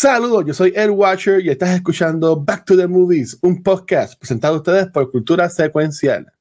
Saludos, yo soy Ed Watcher y estás escuchando Back to the Movies, un podcast presentado a ustedes por Cultura Secuencial.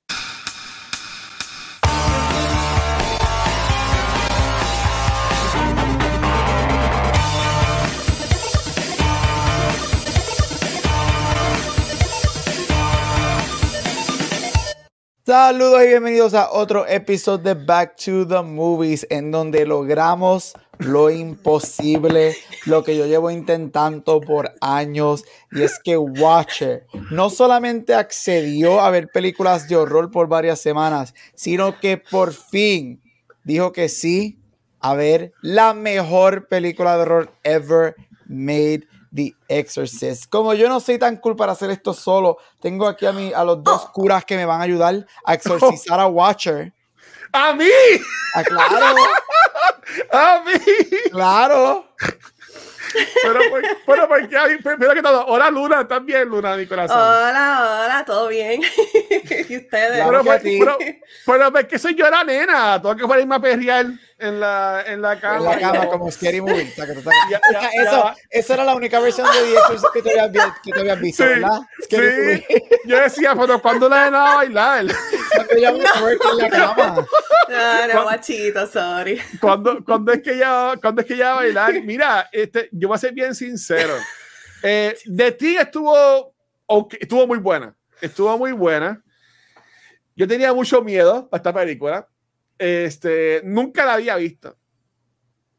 Saludos y bienvenidos a otro episodio de Back to the Movies, en donde logramos lo imposible, lo que yo llevo intentando por años, y es que Watcher no solamente accedió a ver películas de horror por varias semanas, sino que por fin dijo que sí a ver la mejor película de horror ever made The Exorcist. Como yo no soy tan cool para hacer esto solo, tengo aquí a, mí, a los dos curas que me van a ayudar a exorcizar a Watcher. ¡A mí! Ah, claro. ¡A mí! Claro. Pero, pero, ¿por qué? Primero que todo, hola Luna, ¿estás bien, Luna, mi corazón? Hola, hola, ¿todo bien? ¿Y ustedes? Pero, pero, pero, pero, pero, que soy yo la nena, tengo que ponerme a perrear en la, en la cama. En la cama, como Scary Movie. Ya, ya, eso, eso era la única versión de 10 que te habías, que te habías visto, sí, ¿verdad? Scary sí. Movie. Yo decía, pero ¿cuándo la nena va a bailar? Cuando ella me no. en la cama. No, no, guachito, sorry. ¿Cuándo, cuando es que ella, cuando es que ella va a bailar? Mira, este, yo voy a ser bien sincero. Eh, de ti estuvo, okay, estuvo muy buena. Estuvo muy buena. Yo tenía mucho miedo para esta película. Este, nunca la había visto.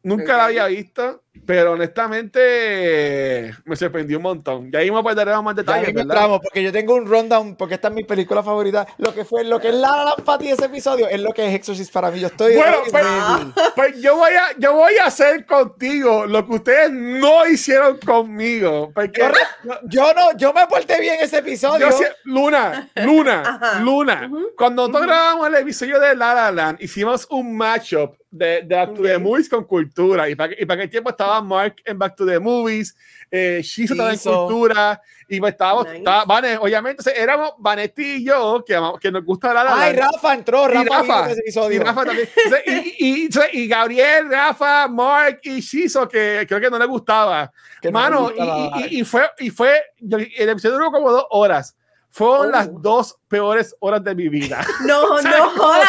Nunca okay. la había visto, pero honestamente me sorprendió un montón. Y ahí me daremos más detalles, ¿verdad? Entramos, porque yo tengo un rundown, porque esta es mi película favorita. Lo que fue, lo que es la La ese episodio es lo que es Exorcist para mí. Yo estoy. Bueno, pues, pues, yo, voy a, yo voy a hacer contigo lo que ustedes no hicieron conmigo. Porque yo no, yo me porté bien ese episodio. Yo, Luna, Luna, Ajá. Luna. Uh -huh. Cuando nosotros uh -huh. grabamos el episodio de La La Land, hicimos un matchup de, de to the Movies con cultura. Y para, y para aquel tiempo estaba Mark en Back to the Movies, eh, Shizo estaba en cultura, y pues estábamos, nice. estaba, obviamente, entonces, éramos Vanetti y yo, que, que nos gusta la, la Ay, Rafa entró, Rafa, y Rafa, y Rafa también. Entonces, y, y, y, Gabriel, Rafa, Mark y Shizo, que creo que no le gustaba. Que Mano, no y, y, fue, y fue, el episodio duró como dos horas. Fueron oh. las dos peores horas de mi vida. No, no jodas.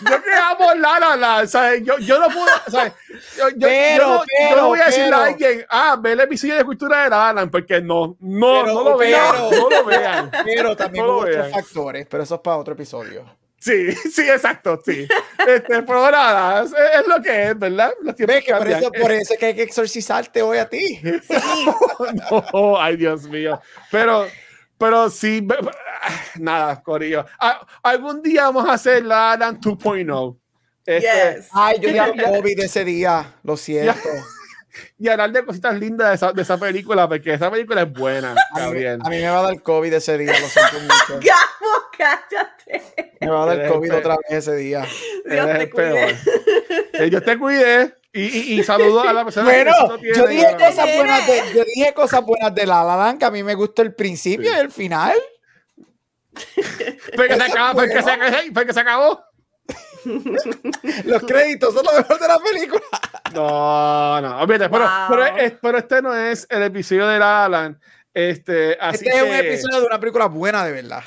Yo que amo La La La, ¿sabes? Yo, yo no puedo, ¿sabes? Yo, yo, pero, yo, no, pero, yo no voy a decirle pero. a alguien, ah, ve el episodio de cultura de La La Land, porque no, no, no lo vean, pero. no lo vean. Pero también No otros vean. factores, pero eso es para otro episodio. Sí, sí, exacto, sí. Este, pero nada, es, es lo que es, ¿verdad? Los Ves que por eso, por eso es que hay que exorcizarte hoy a ti. no, ay, Dios mío. Pero, pero sí, nada, Corillo. A- algún día vamos a hacer la Land 2.0. Este, Yes. Ay, yo ya COVID ese día, lo siento. Y hablar de cositas lindas de esa, de esa película, porque esa película es buena, A mí, Gabriel. a mí me va a dar COVID ese día, lo siento mucho. Gabo, cállate. Me va a dar Eres COVID otra vez ese día. Dios Eres te el peor. cuide. Eh, Yo te cuidé y, y, y saludo a la persona Bueno, que tiene, yo dije cosas buenas de, yo dije cosas buenas de La La Land, que a mí me gustó el principio y el final. Porque se acabó, porque se, porque se acabó. Los créditos son lo mejor de la película. No, no, olvídate, pero, Wow. pero, es- pero este no es el episodio de La La Land. Este, así Este es un episodio de una película buena de verdad.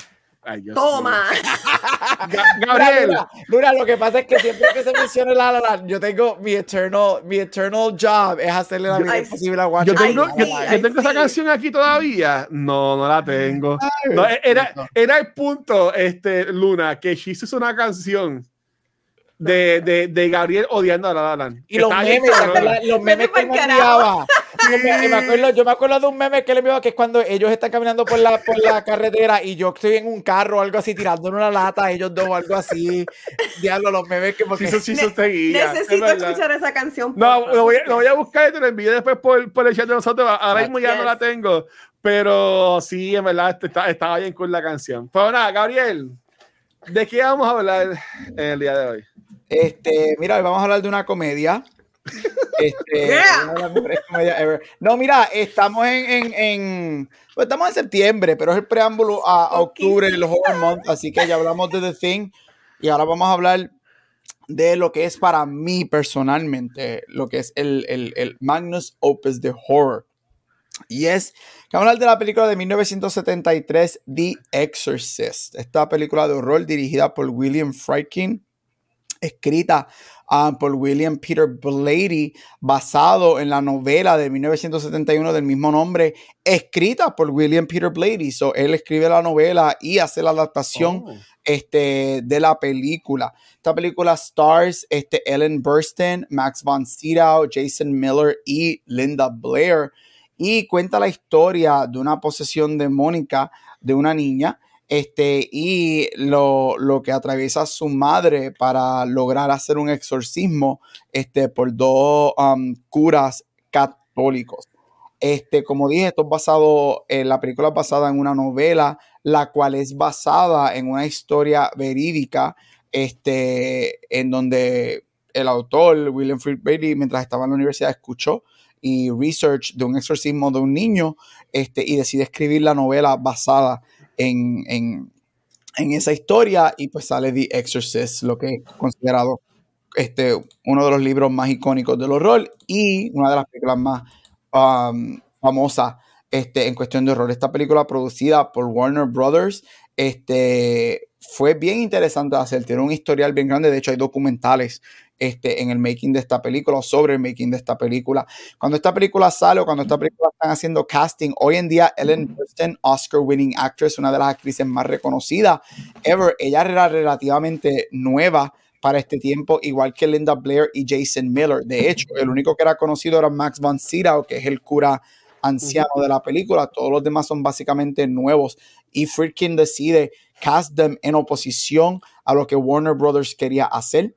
Ay, Toma. Gabriel, Mira, mira, lo que pasa es que siempre que se menciona La La Land, yo tengo mi eternal, mi eternal job es hacerle la vida imposible a yo Watcher. tengo, yo, yo tengo esa canción aquí todavía. No, no la tengo. No, era, bendito. era el punto, este, Luna, que Shizu hizo una canción de, de, de Gabriel odiando a La La Land. Y los memes, ¿te cabrona. acuerdas? los memes que me enviaba. Yo me- acuerdo, yo me acuerdo de un meme que le enviaba que es cuando ellos están caminando por la, por la carretera y yo estoy en un carro o algo así, tirando una lata, ellos dos o algo así. Diablo, los memes que porque Shizu seguía, es Necesito verdad. escuchar esa canción. No, lo voy, a, lo voy a buscar y te lo envío después por, por el chat de nosotros. Ahora mismo ya no la tengo. Pero sí, en verdad, este, está- estaba bien con la canción. Pero nada, Gabriel, ¿de qué vamos a hablar en el día de hoy? Este, mira, vamos a hablar de una comedia. Este, Yeah. una de las mejores comedias ever. No, mira, estamos en, en, en- pues estamos en septiembre, pero es el preámbulo a, a octubre, el Horror Month, así que ya hablamos de The Thing y ahora vamos a hablar de lo que es para mí personalmente, lo que es el, el, el Magnus Opus de horror. Y es que vamos a hablar de la película de 1973, The Exorcist. Esta película de horror dirigida por William Friedkin, escrita ah, por William Peter Blatty, basado en la novela de 1971 del mismo nombre, escrita por William Peter Blatty. So, él escribe la novela y hace la adaptación Oh. este, de la película. Esta película stars este, Ellen Burstyn, Max von Sydow, Jason Miller y Linda Blair. Y cuenta la historia de una posesión demónica de una niña este, y lo, lo que atraviesa su madre para lograr hacer un exorcismo este, por dos um, curas católicos. Este, como dije, esto es basado, eh, la película es basada en una novela, la cual es basada en una historia verídica, este, en donde el autor, William Fried Bailey, mientras estaba en la universidad, escuchó y research de un exorcismo de un niño, este, y decide escribir la novela basada en, en, esa historia, y pues sale The Exorcist, lo que es considerado este, uno de los libros más icónicos del horror y una de las películas más um, famosas este, en cuestión de horror. Esta película producida por Warner Brothers este, fue bien interesante de hacer. Tiene un historial bien grande. De hecho, hay documentales este, en el making de esta película o sobre el making de esta película. Cuando esta película sale o cuando esta película están haciendo casting, hoy en día Ellen Burstyn, Oscar winning actress, una de las actrices más reconocidas ever, ella era relativamente nueva para este tiempo, igual que Linda Blair y Jason Miller. De hecho, el único que era conocido era Max von Sydow, que es el cura anciano de la película. Todos los demás son básicamente nuevos. Y Friedkin decide cast them en oposición a lo que Warner Brothers quería hacer.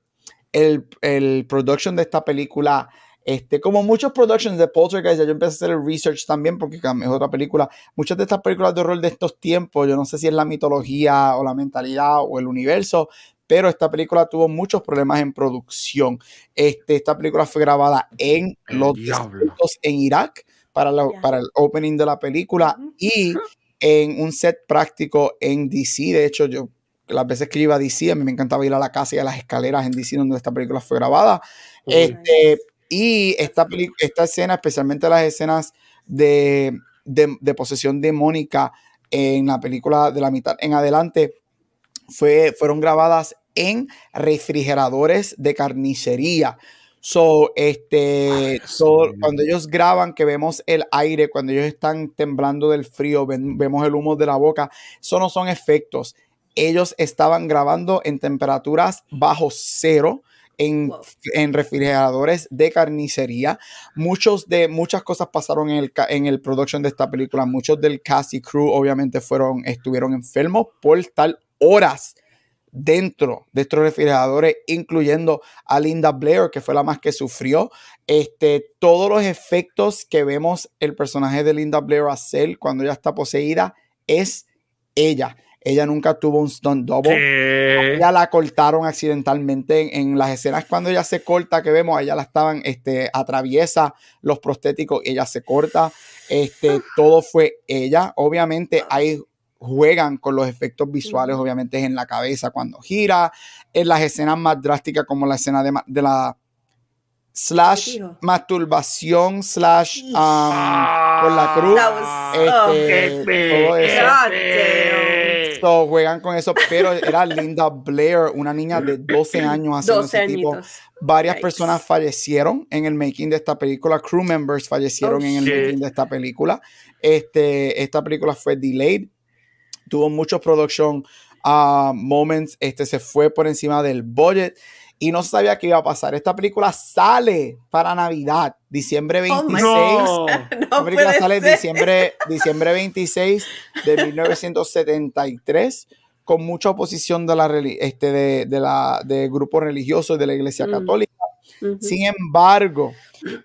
El, el production de esta película, este, como muchos productions de Poltergeist, ya yo empecé a hacer el research también porque es otra película. Muchas de estas películas de horror de estos tiempos, yo no sé si es la mitología o la mentalidad o el universo, pero esta película tuvo muchos problemas en producción. Este, esta película fue grabada en El los desiertos en Irak para, la- para el opening de la película y en un set práctico en DC. De hecho, yo las veces que yo iba a DC, a mí me encantaba ir a la casa y a las escaleras en DC donde esta película fue grabada. Este, y esta, esta escena, especialmente las escenas de, de, de posesión demónica en la película de la mitad en adelante, fue, fueron grabadas en refrigeradores de carnicería. So, este, Ay, mío. cuando ellos graban, que vemos el aire, cuando ellos están temblando del frío, ven- vemos el humo de la boca, eso no son efectos. Ellos estaban grabando en temperaturas bajo cero. En, Wow. en refrigeradores de carnicería. Muchos de, muchas cosas pasaron en el, en el production de esta película. Muchos del cast y crew obviamente fueron, estuvieron enfermos por estar horas dentro de estos refrigeradores, incluyendo a Linda Blair, que fue la más que sufrió. Este, todos los efectos que vemos el personaje de Linda Blair hacer cuando ella está poseída es ella. Ella nunca tuvo un stunt double. ¿Qué? Ella la cortaron accidentalmente en, en las escenas cuando ella se corta, que vemos, ella la estaban, este, atraviesa los prostéticos, ella se corta, este, todo fue ella. Obviamente ahí juegan con los efectos visuales, obviamente es en la cabeza cuando gira, en las escenas más drásticas como la escena de, la slash masturbación slash um, por la cruz. Este, Qué todo eso. So, juegan con eso, pero era Linda Blair, una niña de 12 años haciendo 12 ese tipo. Varias Yikes. personas fallecieron en el making de esta película, crew members fallecieron Oh, en el shit. making de esta película. Este, esta película fue delayed, tuvo muchos production ah, moments, este se fue por encima del budget y no sabía qué iba a pasar. Esta película sale para Navidad, diciembre 26. No. No película sale ser. diciembre, diciembre 26 de 1973 con mucha oposición de la este de, de la de grupos religiosos de la Iglesia Mm. Católica. Sin embargo,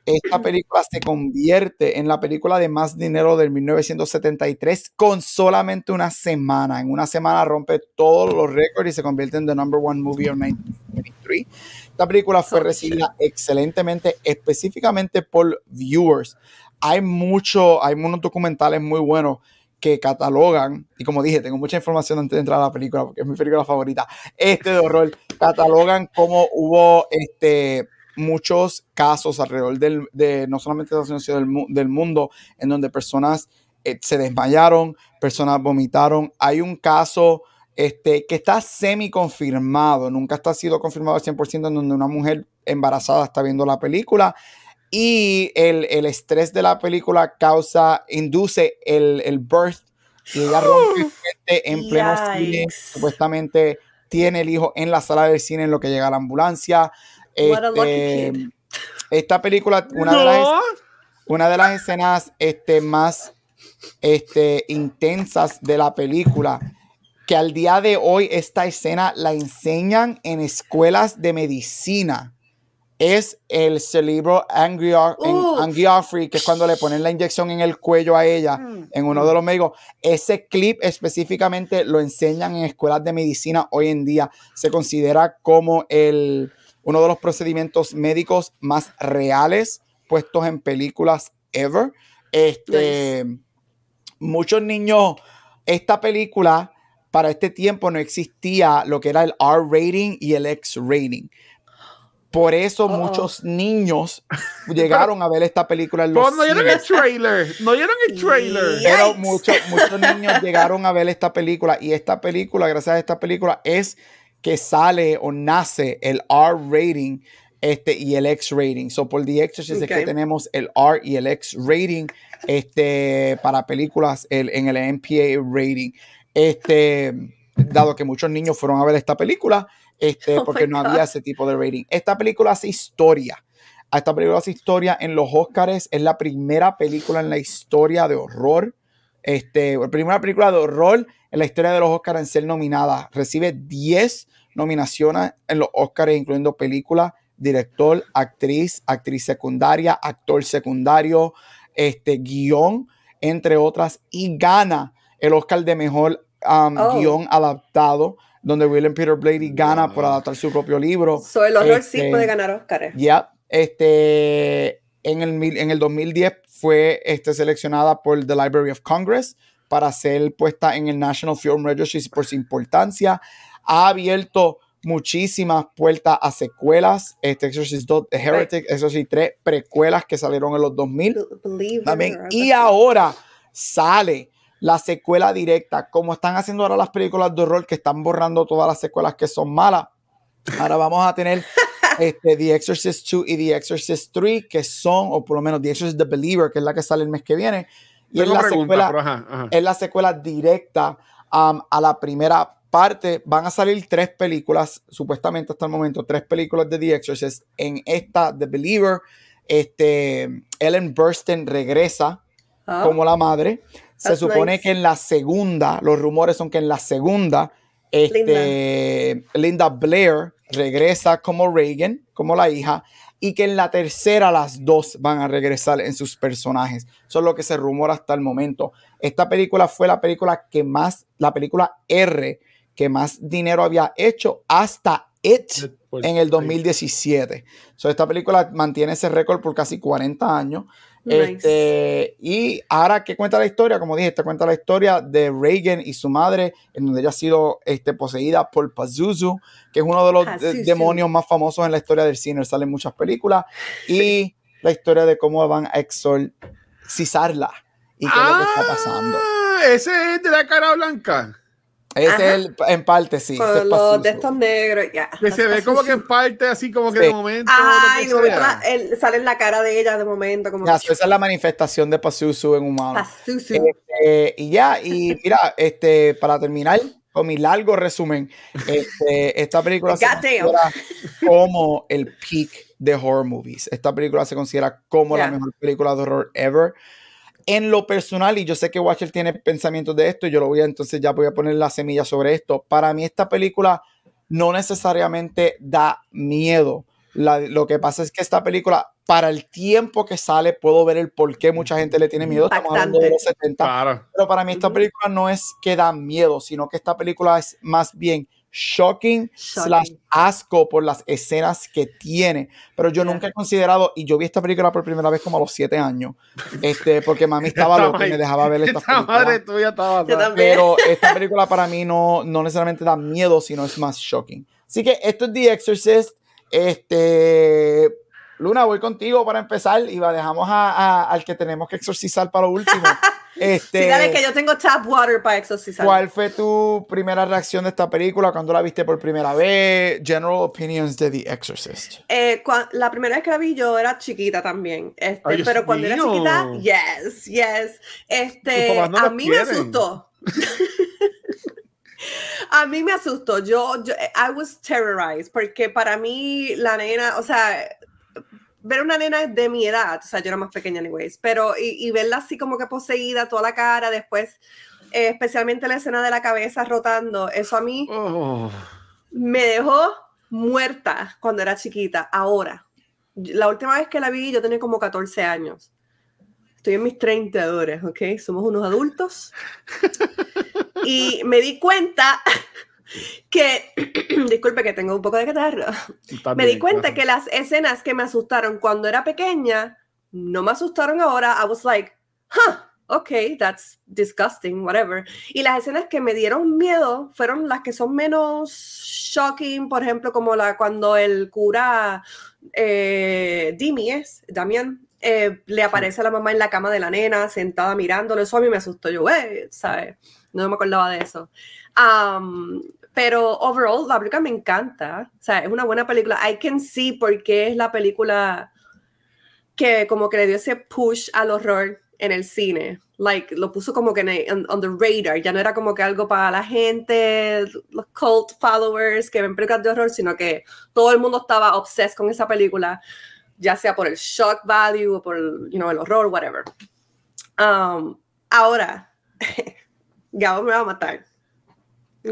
esta película se convierte en la película de más dinero del 1973 con solamente una semana. En una semana rompe todos los récords y se convierte en the number one movie of 1973. Esta película fue Oh, recibida excelentemente, específicamente por viewers. Hay mucho, hay unos documentales muy buenos que catalogan, y como dije, tengo mucha información antes de entrar a la película, porque es mi película favorita, este de horror, catalogan como hubo este, muchos casos alrededor del, de no solamente de Estados Unidos, del, del mundo, en donde personas eh, se desmayaron, personas vomitaron. Hay un caso este, que está semi confirmado, nunca está sido confirmado al 100% en donde una mujer embarazada está viendo la película y el, el estrés de la película causa, induce el, el birth y ella rompe en pleno cine, supuestamente tiene el hijo en la sala del cine en lo que llega la ambulancia. Este, esta película, una, de las, una de las escenas este, más este, intensas de la película, que al día de hoy esta escena la enseñan en escuelas de medicina es el cerebro angiography, que es cuando le ponen la inyección en el cuello a ella, mm. en uno de los médicos. Ese clip específicamente lo enseñan en escuelas de medicina hoy en día. Se considera como el, uno de los procedimientos médicos más reales puestos en películas ever. Este, Muchos niños, esta película para este tiempo no existía lo que era el R rating y el X rating. Por eso muchos niños llegaron a ver esta película en los no vieron el trailer, no vieron el trailer. Pero muchos, muchos niños llegaron a ver esta película y esta película, gracias a esta película, es que sale o nace el R rating este, y el X rating. So por The Exorcist es que tenemos el R y el X rating este, para películas en el MPA rating. Este, dado que muchos niños fueron a ver esta película, este, oh porque no había ese tipo de rating. Esta película hace historia. Esta película hace historia en los Oscars. Es la primera película en la historia de horror. Este, la primera película de horror en la historia de los Oscars en ser nominada. Recibe 10 nominaciones en los Oscars, incluyendo película, director, actriz, actriz secundaria, actor secundario, este, guion, entre otras, y gana el Oscar de mejor um, oh. guion adaptado donde William Peter Blatty gana por adaptar su propio libro. So, el horror sí este, puede ganar Oscar. Ya, este, en el, en el 2010 fue este, seleccionada por the Library of Congress para ser puesta en el National Film Registry por su importancia. Ha abierto muchísimas puertas a secuelas. Este Exorcist 2, The Heretic, Exorcist 3, precuelas que salieron en los 2000. También. Y ahora sale la secuela directa, como están haciendo ahora las películas de horror que están borrando todas las secuelas que son malas. Ahora vamos a tener este, The Exorcist 2 y The Exorcist 3, que son, o por lo menos The Exorcist The Believer, que es la que sale el mes que viene. Y es la, secuela, es la secuela directa um, a la primera parte. Van a salir tres películas, supuestamente hasta el momento, tres películas de The Exorcist. En esta, The Believer, este, Ellen Burstyn regresa ah. como la madre. Se supone que en la segunda, los rumores son que en la segunda, este, Linda. Blair regresa como Reagan, como la hija, y que en la tercera las dos van a regresar en sus personajes. Eso es lo que se rumora hasta el momento. Esta película fue la película que más, la película R, que más dinero había hecho hasta It en el 2017. So, esta película mantiene ese récord por casi 40 años. Este, y ahora que cuenta la historia, como dije, te cuenta la historia de Reagan y su madre, en donde ella ha sido este, poseída por Pazuzu, que es uno de los demonios más famosos en la historia del cine, salen muchas películas, y la historia de cómo van a exorcizarla y qué es lo que está pasando. Ah, ese es de la cara blanca. Es el, en parte, sí. Con los de estos negros, ya. Que se ve como que en parte, así como que de momento. Ay, de momento sale en la cara de ella de momento. Como Esa es la manifestación de Pazuzu en humano. Pazuzu. Este, y ya, y mira, este, para terminar con mi largo resumen, este, esta película se considera como el peak de horror movies. Esta película se considera como la mejor película de horror ever en lo personal, y yo sé que Watcher tiene pensamientos de esto, y yo lo voy a entonces ya voy a poner la semilla sobre esto. Para mí, esta película no necesariamente da miedo. lo que pasa es que esta película, para el tiempo que sale, puedo ver el por qué mucha gente le tiene miedo. Estamos hablando de los 70. Pero para mí, esta película no es que da miedo, sino que esta película es más bien shocking, slash Shocking. asco por las escenas que tiene. Pero yo Yeah. nunca he considerado, y yo vi esta película por primera vez como a los siete años, este, porque mami estaba Esta loca y me madre- dejaba ver estas Esta madre películas. tuya estaba. Pero esta película para mí no, no necesariamente da miedo, sino es más shocking. Así que esto es The Exorcist. Este, Luna, voy contigo para empezar y va, dejamos a- a- al que tenemos que exorcizar para lo último. Este, Sí, dale que yo tengo tap water para exorcizar. ¿Cuál fue tu primera reacción de esta película cuando la viste por primera vez? General opinions de The Exorcist. Eh, la primera vez que la vi yo era chiquita también, este, Ay, Dios pero cuando era chiquita, yes, yes, este, no a mí me asustó. a mí me asustó, yo, yo, I was terrorized, porque para mí la nena, o sea, ver una nena de mi edad, o sea, yo era más pequeña anyways, pero y, y verla así como que poseída, toda la cara, después, eh, especialmente la escena de la cabeza rotando, eso a mí Oh. me dejó muerta cuando era chiquita. Ahora, la última vez que la vi, yo tenía como 14 años. Estoy en mis 30 ahora, ¿ok? Somos unos adultos. Y me di cuenta que, disculpe que tengo un poco de catarro, me di cuenta claro. que las escenas que me asustaron cuando era pequeña no me asustaron ahora. I was like, huh, okay, that's disgusting, whatever. Y las escenas que me dieron miedo fueron las que son menos shocking, por ejemplo, como la cuando el cura eh, Dimi es, Damián, eh, le aparece a la mamá en la cama de la nena, sentada mirándolo. Eso a mí me asustó. Yo, eh, ¿sabes? No me acordaba de eso. Um, pero overall, la película me encanta. O sea, es una buena película. I can see por qué es la película que como que le dio ese push al horror en el cine. Like, lo puso como que en el- on, the radar. Ya no era como que algo para la gente, los cult followers que ven películas de horror, sino que todo el mundo estaba obsessed con esa película, ya sea por el shock value o por el horror, whatever. Um, ahora, Gabo me va a matar.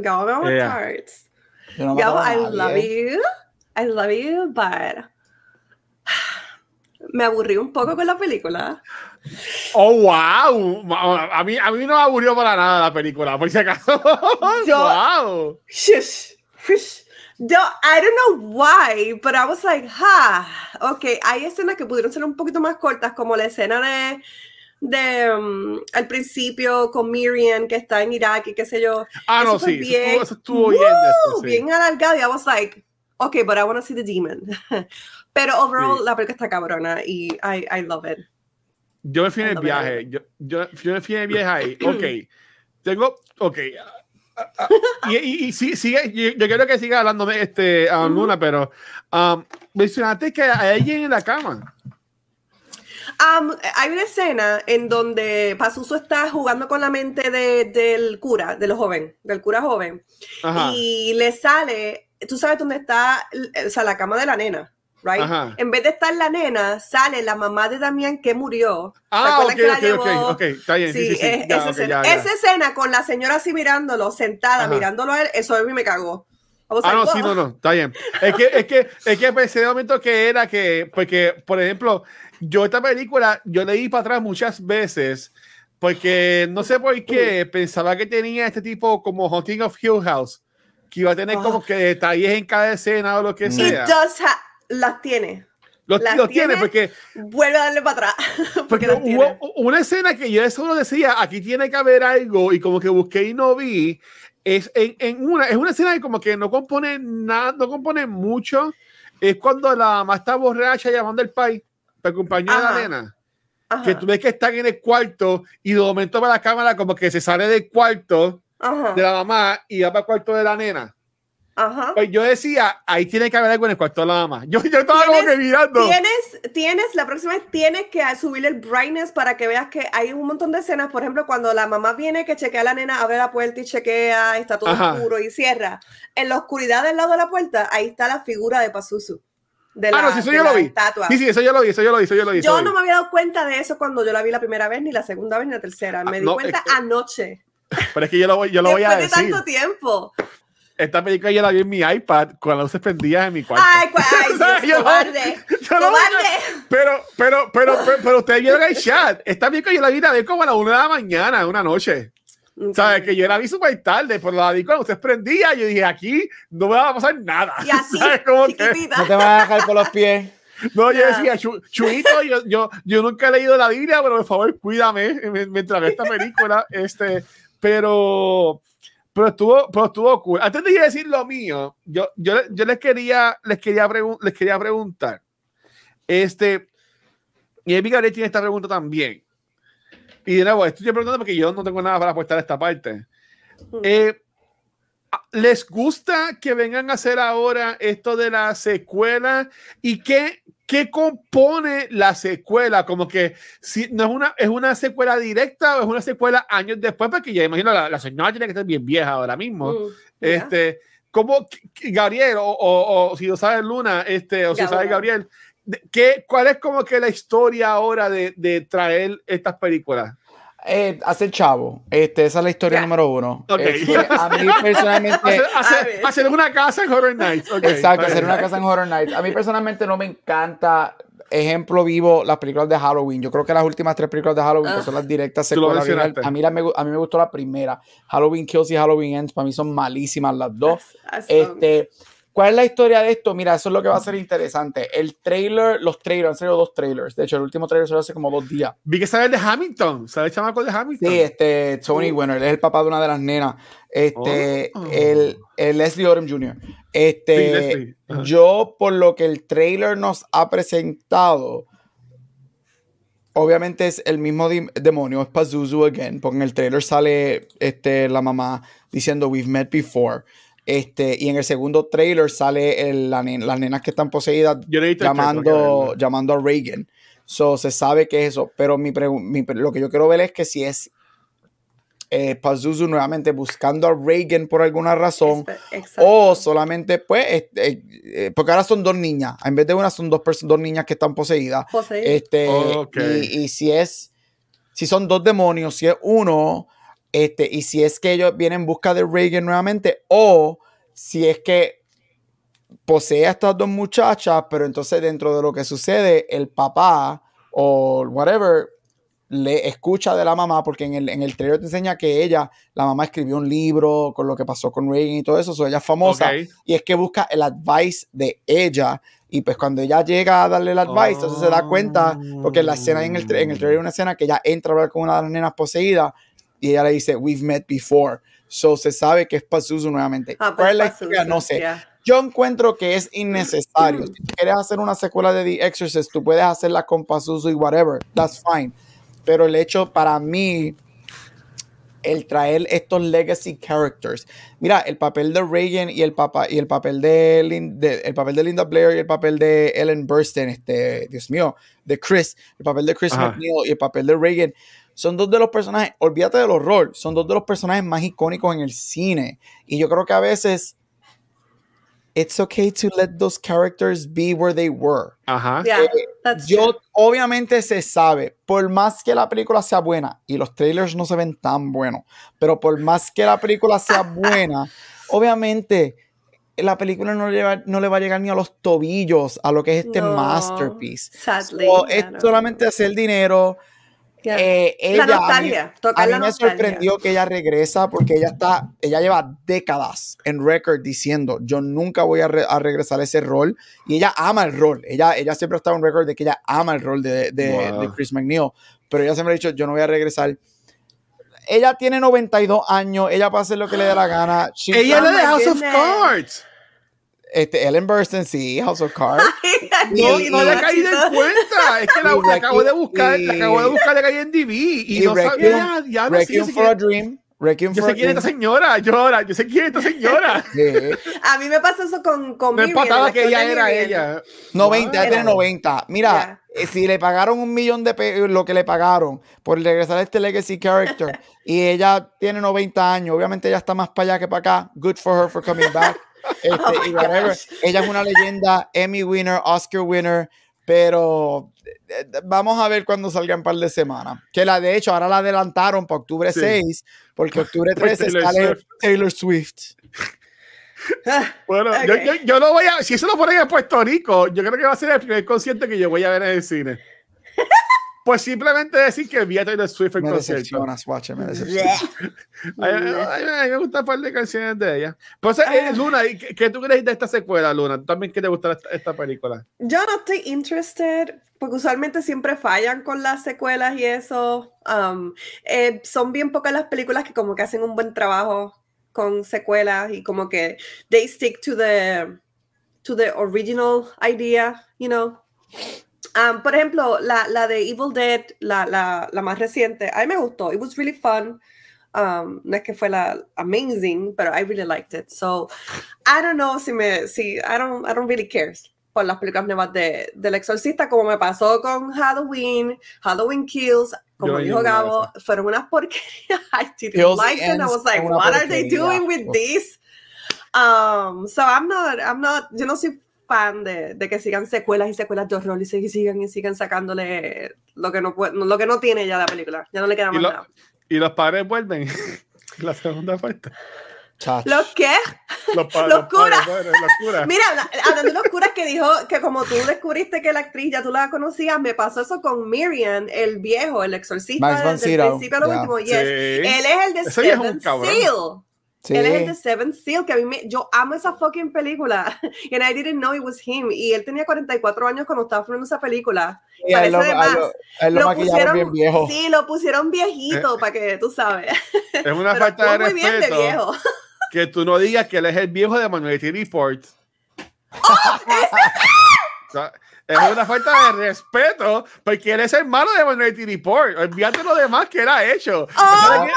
Va a Yeah. matar. Yo no I love you. I love you, but me aburrí un poco con la película. Oh, wow. A mí, a mí no me aburrió para nada la película, por si acaso. Yo- wow. Shush, shush. No, I don't know why, but I was like, ha, ok, hay escenas que pudieron ser un poquito más cortas, como la escena de, de um, al principio con Miriam, que está en Irak y qué sé yo. Ah, no, Eso fue sí. Eso bien- estuvo, eso estuvo bien. Woo, sí. bien alargado, y I was like, ok, but I want to see the demon. Pero overall, Sí. la película está cabrona y I, I love it. Yo me fui en el bien. viaje. Yo, yo, yo me fui en el viaje ahí. Ok. Tengo. Ok. ah, ah, y, y, y sí, sigue, yo, yo quiero que siga hablándome este, a Ujú. Luna, pero um, mencionaste que hay alguien en la cama. Um, hay una escena en donde Pazuzu está jugando con la mente de- del cura, de los joven, del cura joven, Ajá. y le sale, tú sabes dónde está, o sea, la cama de la nena, right? Ajá. En vez de estar la nena, sale la mamá de Damián que murió. ¿Te Ah, ok, que la ok, ok, llevó? ok. Está bien. Sí, Sí, sí, es- Ya, esa, ok, escena, ya, ya. esa escena con la señora así mirándolo, sentada, Ajá. mirándolo a él, eso a mí me cagó. I was Ah, no, sí, no, no, está bien. Es que, es que, es que pensé de momento que era que, porque, por ejemplo, yo esta película, yo leí para atrás muchas veces, porque no sé por qué pensaba que tenía este tipo como Haunting of Hill House, que iba a tener como Ah. que detalles en cada escena o lo que sea. las tiene. Lo, las lo tiene tiene, porque, Vuelve a darle para atrás. porque las tiene. hubo una escena que yo de seguro decía, aquí tiene que haber algo, y como que busqué y no vi, es en, en una, es una escena que como que no compone nada, no compone mucho, es cuando la mamá está borracha llamando al pai, para acompañar a la Ajá. nena, Ajá, que tú ves que están en el cuarto y de momento va la cámara como que se sale del cuarto ajá, de la mamá y va para el cuarto de la nena. ajá. Pues yo decía, ahí tiene que haber algo en el cuarto de la mamá. Yo, yo estaba como que mirando. Tienes, tienes, la próxima vez tienes que subir el brightness para que veas que hay un montón de escenas. Por ejemplo, cuando la mamá viene que chequea a la nena, abre la puerta y chequea, está todo Ajá. oscuro y cierra. En la oscuridad del lado de la puerta, ahí está la figura de Pazuzu. De la, Ah, no, sí, eso yo lo la vi. estatua. Sí, sí, eso yo lo vi, eso yo lo vi, eso yo lo vi. Yo no vi. me había dado cuenta de eso cuando yo la vi la primera vez, ni la segunda vez, ni la tercera. Me Ah, di no, cuenta es que- anoche. Pero es que yo lo voy, yo lo voy a después de decir. tanto tiempo. Esta película yo la vi en mi iPad con las luces prendidas en mi cuarto. Ay, ay, Dios, Yo lo- cobarde. yo lo- Cobarde. Pero, pero, pero, pero, pero ustedes vieron el chat. Esta película yo la vi a ver como a las 1 de la mañana, una noche. ¿Sabes? Que yo la vi súper tarde, pero la vi cuando usted prendía. Yo dije, aquí no me va a pasar nada. Y así. No te vas a dejar por los pies. no, yo Ya. decía, "Chu- Chuito, yo, yo, yo nunca he leído la Biblia, pero por favor, cuídame mi- mientras veo esta película. Este, pero, pero estuvo, pero estuvo cool. Antes de decir lo mío, yo, yo, yo les quería, les quería, pregun- les quería preguntar. Este, y Amy Gabriel tiene esta pregunta también. Y de nuevo, estoy preguntando porque yo no tengo nada para apostar a esta parte. Eh, ¿Les gusta que vengan a hacer ahora esto de la secuela? ¿Y qué, qué compone la secuela? Como que si no es una, es una secuela directa o es una secuela años después, porque ya imagino la, la señora tiene que estar bien vieja ahora mismo. Mm, ya. Este, ¿cómo, Gabriel, o, o- o si lo sabe Luna, este, o si lo sabe Gabriel. ¿Qué, ¿cuál es como que la historia ahora de, de traer estas películas? Eh, hacer chavo. Este, esa es la historia Ya. número uno. Ok. Este, a mí personalmente. Hacer, hacer- una casa en Horror Nights. ok, Exacto, hacer una casa en Horror Nights. A mí personalmente no me encanta, ejemplo vivo, las películas de Halloween. Yo creo que las últimas tres películas de Halloween, que Ah. son las directas Tú lo secuelas a mí, la a mí me gustó la primera. Halloween Kills y Halloween Ends, para mí son malísimas las dos. As- as- Este, ¿Cuál es la historia de esto? Mira, eso es lo que va a ser interesante. El trailer, los trailers, han salido dos trailers. De hecho, el último trailer salió hace como dos días. Vi que sale el de Hamilton, sale el chamaco de Hamilton. Sí, este, Tony Winner, él es el papá de una de las nenas. Este, Oh. el, el Leslie Odom Jr. Sí, Este, yo, por lo que el trailer nos ha presentado, obviamente es el mismo demonio, es Pazuzu again, porque en el trailer sale este, la mamá diciendo We've met before. Este, y en el segundo trailer sale el- la las nenas que están poseídas llamando, llamando a Reagan. So, se sabe que es eso, pero mi lo que yo quiero ver es que si es eh, Pazuzu nuevamente buscando a Reagan por alguna razón, exacto. o solamente, pues, este, eh, porque ahora son dos niñas, en vez de una son dos, dos niñas que están poseídas. José, Este, y, y si es, si son dos demonios, si es uno, este, y si es que ellos vienen en busca de Reagan nuevamente, o si es que posee a estas dos muchachas, pero entonces dentro de lo que sucede, el papá o whatever le escucha de la mamá, porque en el, en el trailer te enseña que ella, la mamá escribió un libro con lo que pasó con Reagan y todo eso, so ella es famosa, y es que busca el advice de ella. Y pues cuando ella llega a darle el advice, entonces se da cuenta, porque en la escena en el, en el trailer hay una escena que ella entra a hablar con una de las nenas poseídas y ella le dice, We've met before. So se sabe que es Pazuzu nuevamente. Ah, pues ¿Cuál es la Pazuzu, historia? No sé. ya. Yo encuentro que es innecesario. Si quieres hacer una secuela de The Exorcist, tú puedes hacerla con Pazuzu y whatever. That's fine. Pero el hecho para mí, el traer estos legacy characters. Mira, el papel de Reagan y el, papá, y el, papel de, Lin- de- el papel de Linda Blair y el papel de Ellen Burstyn, este, Dios mío, de Chris, el papel de Chris Ajá. McNeil y el papel de Reagan. Son dos de los personajes, olvídate del horror, son dos de los personajes más icónicos en el cine. Y yo creo que a veces it's okay to let those characters be where they were. Ajá. Yeah, Eh, that's Yo, true. obviamente se sabe, por más que la película sea buena, y los trailers no se ven tan buenos, pero por más que la película sea buena, obviamente la película no le, va, no le va a llegar ni a los tobillos a lo que es este No, masterpiece. Sadly. So, es solamente hacer dinero. Yeah. Eh, ella, la a mí- nostalgia, tocar a mí la me nostalgia. sorprendió que ella regresa porque ella está, ella lleva décadas en record diciendo yo nunca voy a, re- a regresar a ese rol y ella ama el rol. Ella, ella siempre ha estado en record de que ella ama el rol de, de- Wow. de Chris McNeil, pero ella siempre ha dicho yo no voy a regresar. Ella tiene 92 años, ella puede hacer lo que le dé la gana. She- Ella es la de House of. Cards. Este, Ellen Burstyn, sí, House of Cards. No, Y- no le caí de cuenta. Es que la, la acabo de buscar, la acabo de buscar de en DV y, y no Requiem- sabía. Ya no Requiem sé for a Dream. Requiem yo for sé quién es esta señora. Yo ahora, yo sé quién es esta señora. Sí. A mí me pasó eso con, con Me empataba que ella era ella. 90, ella Wow. tiene 90. Mira, eh, si le pagaron un millón de pesos, lo que le pagaron por regresar a este legacy character, y ella tiene 90 años, obviamente ella está más para allá que para acá. Good for her for coming back. Este, Oh y my whatever. gosh. Ella es una leyenda, Emmy winner, Oscar winner, pero eh, eh, vamos a ver cuando salga en un par de semanas. Que la de hecho ahora la adelantaron para octubre Sí. 6, porque octubre Por 13 Taylor sale Swift. Taylor Swift. Bueno, yo, yo, yo no voy a. Si eso lo ponen en Puerto Rico, yo creo que va a ser el primer concierto que yo voy a ver en el cine. pues simplemente decir que vi a Taylor Swift en Me concierto. Watcher, me decepcionas. A mí, a me gustan un par de canciones de ella. Pues, eh, Luna, ¿y ¿qué, qué tú crees de esta secuela, Luna? ¿Tú también qué te gusta esta, esta película? Yo no estoy interested, porque usualmente siempre fallan con las secuelas y eso. Um, eh, son bien pocas las películas que como que hacen un buen trabajo con secuelas y como que they stick to the to the original idea, you know. Um, por ejemplo, la, la de Evil Dead, la, la, la más reciente, a mí me gustó. It was really fun. Um, no es que fue la amazing, pero I really liked it. So, I don't know si me, si, I don't, I don't really care por las películas nuevas de, del Exorcista, como me pasó con Halloween, Halloween Kills, como dijo Gabo, fueron unas porquerías. I didn't Kills like them. I was like, what are they doing with this? Um, so I'm not, I'm not, yo no soy fan de, de que sigan secuelas y secuelas de horror y sig- sigan y sigan sacándole lo que no puede, lo que no tiene ya la película. Ya no le queda más lo- nada. y los padres vuelven. la segunda parte. Chacho. ¿Los qué? Los padres. Los los curas. padres, los curas. Mira, la- hablando de los curas que dijo que como tú descubriste que la actriz ya tú la conocías, me pasó eso con Miriam, el viejo, el exorcista Max desde el principio a lo ya. último. Yes. Sí. Él es el de Ese es un. Seal. Sí. Él es el de Seven Seal, que a mí me, yo amo esa fucking película. And I didn't know it was him. Y él tenía 44 años cuando estaba filmando esa película. Lo- parece de a más. lo- bien viejo. sí, lo pusieron viejito para que tú sabes. Es una Pero falta de actuó muy bien de respeto viejo. que tú no digas que él es el viejo de Minority Report. O sea, es una falta de respeto porque él es hermano de Minority Report. Olvídate lo demás que él ha hecho. Oh sale, my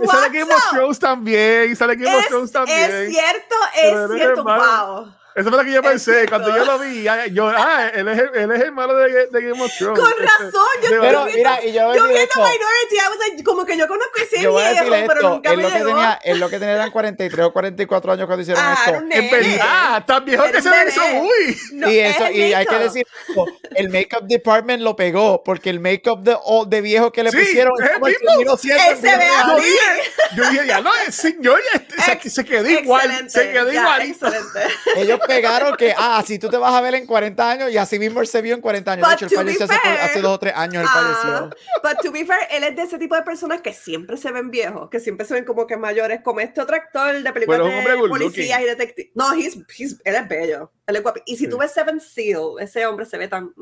God, sale Game of. Thrones también. Sale Game of Es, Thrones también. es cierto, es eres cierto. Wow. Eso fue lo que yo Es pensé. cierto. Cuando yo lo vi, yo, ah, él es, el- él es hermano de, de Game of Thrones. Con Este, razón, yo Pero mira, y yo Yo viendo esto. Minority, I was like, como que yo conozco ese Yo viejo, decir pero esto. nunca Él me lo, que llegó. tenía, él lo que tenía eran 43 o 44 años cuando hicieron Ah, esto. En verdad, tan viejo que se le hizo muy. No, y es eso, el y hay que decir, esto, el make-up department lo pegó, porque el make-up de, o- de viejo que le Sí, pusieron es es como el mismo. que Él se ve así. yo dije, ya no, el señor ya- se, quedó igual, se quedó igual. Excelente. Ellos pegaron que, ah, si tú te vas a ver en 40 años, y así mismo él se vio en 40 años. De But hecho, él to be falleció hace, fair, hace dos o tres años, él falleció. but to be fair, él es de ese tipo de personas que siempre se ven viejos, que siempre se ven como que mayores, como este otro actor de películas Pero es un hombre de policías y detectives. No, he's, he's- él es bello. Él es guapo. Y si Sí. tú ves Seven Seal, ese hombre se ve tan.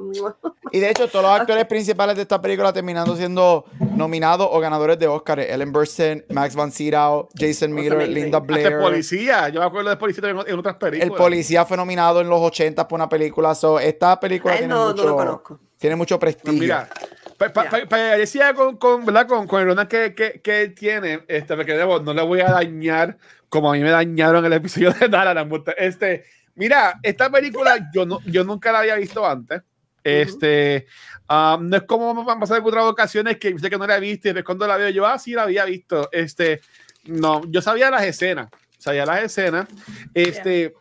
Y de hecho, todos los actores principales de esta película terminando siendo nominados o ganadores de Oscar. Ellen Burstyn, Max von Sydow, Jason Miller. Linda Hasta el Blair. policía, yo me acuerdo de policía en, en otras películas. El policía fue nominado en los 80 por una película. So, esta película Ay, tiene, no, no mucho, lo conozco. tiene mucho Pues prestigio. mira, pa- pa- parecía con, con, ¿verdad? con, con el que, que, que tiene, este, porque debo, no le voy a dañar como a mí me dañaron el episodio de Dara la multa. Este, mira, esta película yo, no, yo nunca la había visto antes. Este, um, no es como me han pasado en otras ocasiones que sé que no la he visto y después cuando la veo yo, ah, sí la había visto. Este, no, yo sabía las escenas, sabía las escenas. Este,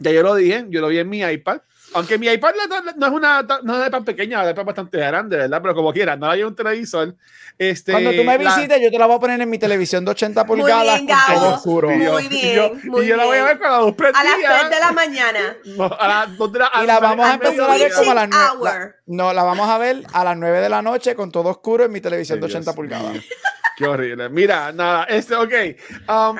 ya yo lo dije, yo lo vi en mi iPad. Aunque mi iPad no, es una no es una iPad pequeña, una iPad bastante grande, ¿verdad? Pero como quiera, no hay un televisor. Este, Cuando tú me la- visites, yo te la voy a poner en mi televisión de 80 Muy pulgadas bien, con todo oscuro. y Muy y bien, yo, muy y yo la voy a bien. ver con la luz A prendida. las 3 de la mañana. No, a las dos de la Y la vamos a at the empezar a ver como a las witching 9. hour. No, la vamos a ver a las 9 de la noche con todo oscuro en mi televisión Ay, de Dios 80 mío. pulgadas. Qué horrible. Mira, nada, este, ok. Um,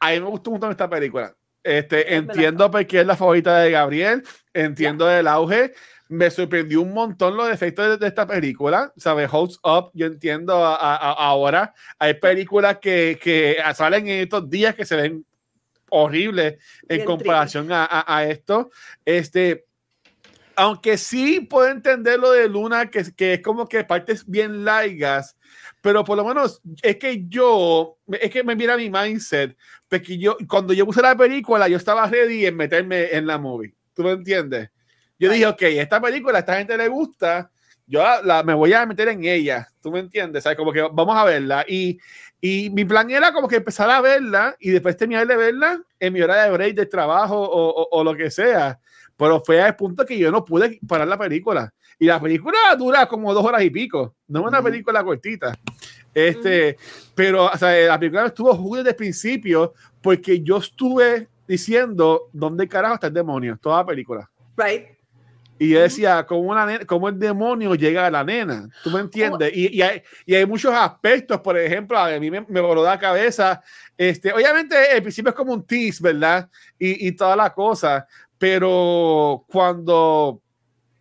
a mí me gustó un montón esta película. Este, Es entiendo por qué es la favorita de Gabriel, entiendo el auge. Me sorprendió un montón los efectos de, de esta película, ¿sabes? Holds Up, yo entiendo a- a- a- ahora. Hay películas que, que salen en estos días que se ven horribles en Bien comparación a, a- a esto. Este, aunque sí puedo entender lo de Luna, que, que es como que partes bien largas, pero por lo menos es que yo, es que me mira mi mindset, porque yo, cuando yo puse la película, yo estaba ready en meterme en la movie. ¿Tú me entiendes? Yo dije, ok, esta película a esta gente le gusta, yo la, la- me voy a meter en ella. ¿Tú me entiendes? ¿Sabes? Como que vamos a verla. Y, y mi plan era como que empezar a verla y después terminar de verla en mi hora de break de trabajo o, o- o lo que sea. Pero fue al punto que yo no pude parar la película. Y la película dura como dos horas y pico. No es una Ujú. película cortita. Este, pero o sea, la película estuvo jugo desde el principio porque yo estuve diciendo dónde carajo está el demonio, toda la película. Right? Y yo decía, ¿cómo, una nena- cómo el demonio llega a la nena? ¿Tú me entiendes? Y, y hay, y hay muchos aspectos, por ejemplo, a mí me, me voló la cabeza. Este, obviamente, el principio es como un tease, ¿verdad? Y, y toda la cosa. Pero cuando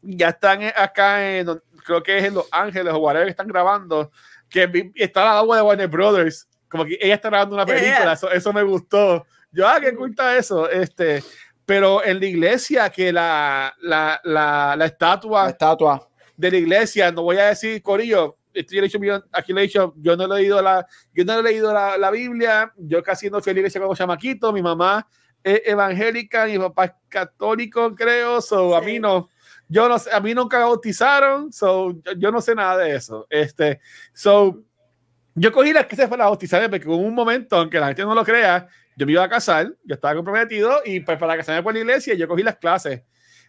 ya están acá en, creo que es en Los Ángeles o whatever que están grabando, que está la agua de Warner Brothers, como que ella está grabando una Yeah, yeah. película, Eso, eso me gustó. Yo, ah, qué cuenta eso. Este, pero en la iglesia, que la, la, la, la estatua estatua. de la iglesia, no voy a decir Corillo, esto yo le he dicho, yo- aquí le he dicho, yo no he leído la, yo no he leído la, la Biblia, yo casi no fui a la iglesia como chamaquito, mi mamá es evangélica, mi papá es católico, creo, so a Sí. mí no, yo no sé, a mí nunca me bautizaron, so yo, yo no sé nada de eso, este, so yo cogí las clases para bautizarme porque hubo un momento, aunque la gente no lo crea, yo me iba a casar, yo estaba comprometido y pues para casarme por la iglesia yo cogí las clases.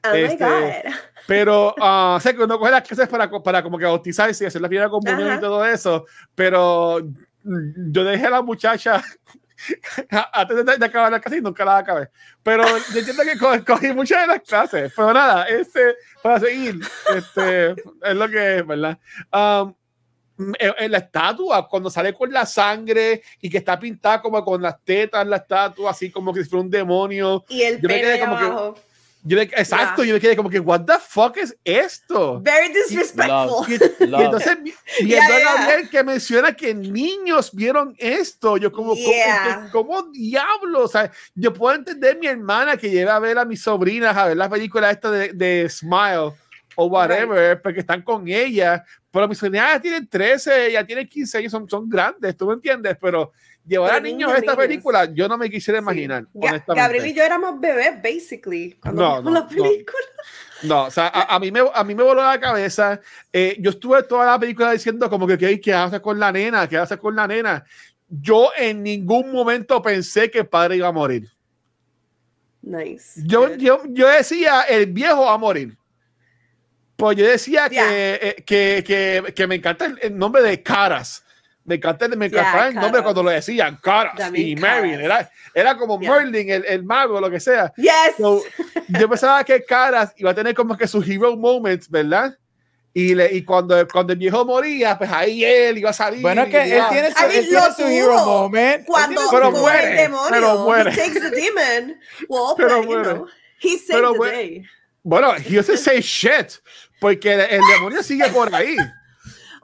Oh Este, my God. Pero, ah, sé que uno coge las clases para, para como que bautizarse y hacer la primera comunión Ajá. y todo eso, pero yo dejé a la muchacha antes de, de acabar la clase y nunca la acabé. Pero yo entiendo que co- cogí muchas de las clases, pero nada, este, para seguir, este, es lo que es, ¿verdad? Um, en, en la estatua, cuando sale con la sangre y que está pintada como con las tetas, la estatua, así como que si fuera un demonio. Y el yo me pene quedé ahí como que- abajo. Yo me- exacto, yo me quedé como que, ¿What the fuck es esto? Very disrespectful. Y, y Love. entonces, vi- viendo Yeah, a yeah. Que menciona que niños vieron esto, yo como, ¿cómo- Yeah. ¿cómo, diablos? O sea, yo puedo entender mi hermana que lleva a ver a mis sobrinas a ver las películas esta de, de Smile o whatever, porque están con ella, pero mis sobrinas ya tienen 13, ya tienen 15 años, son, son grandes, ¿tú me entiendes? Pero llevar a niños niños, a esta niños. película, yo no me quisiera Sí. imaginar, Ga- honestamente. Gabriel y yo éramos bebés, basically, cuando No, no, la película. No, o sea, a, a mí me, a mí me voló la cabeza. Eh, yo estuve toda la película diciendo como que, ¿qué, qué hace con la nena? ¿Qué hace con la nena? Yo en ningún momento pensé que el padre iba a morir. Nice. Yo, yo, yo decía, el viejo va a morir. Pues yo decía Yeah. que, eh, que, que, que me encanta el, el nombre de Caras. Me encanta, me encantaba Yeah, el nombre cuando lo decían, Caras y Marion. Era, era como Yeah. Merlin, el, el mago, lo que sea. Yes. So, yo pensaba que Caras iba a tener como que sus hero moments, ¿verdad? Y, le, y cuando, cuando el viejo moría, pues ahí él iba a salir. Bueno, es que él tiene su, él tiene su hero moment. cuando pero coge muere, el demonio, pero muere. he takes the demon. Well, Pero but, you muere. know, he saved Pero the muere. day. Bueno, he doesn't say shit, porque el, el demonio sigue por ahí.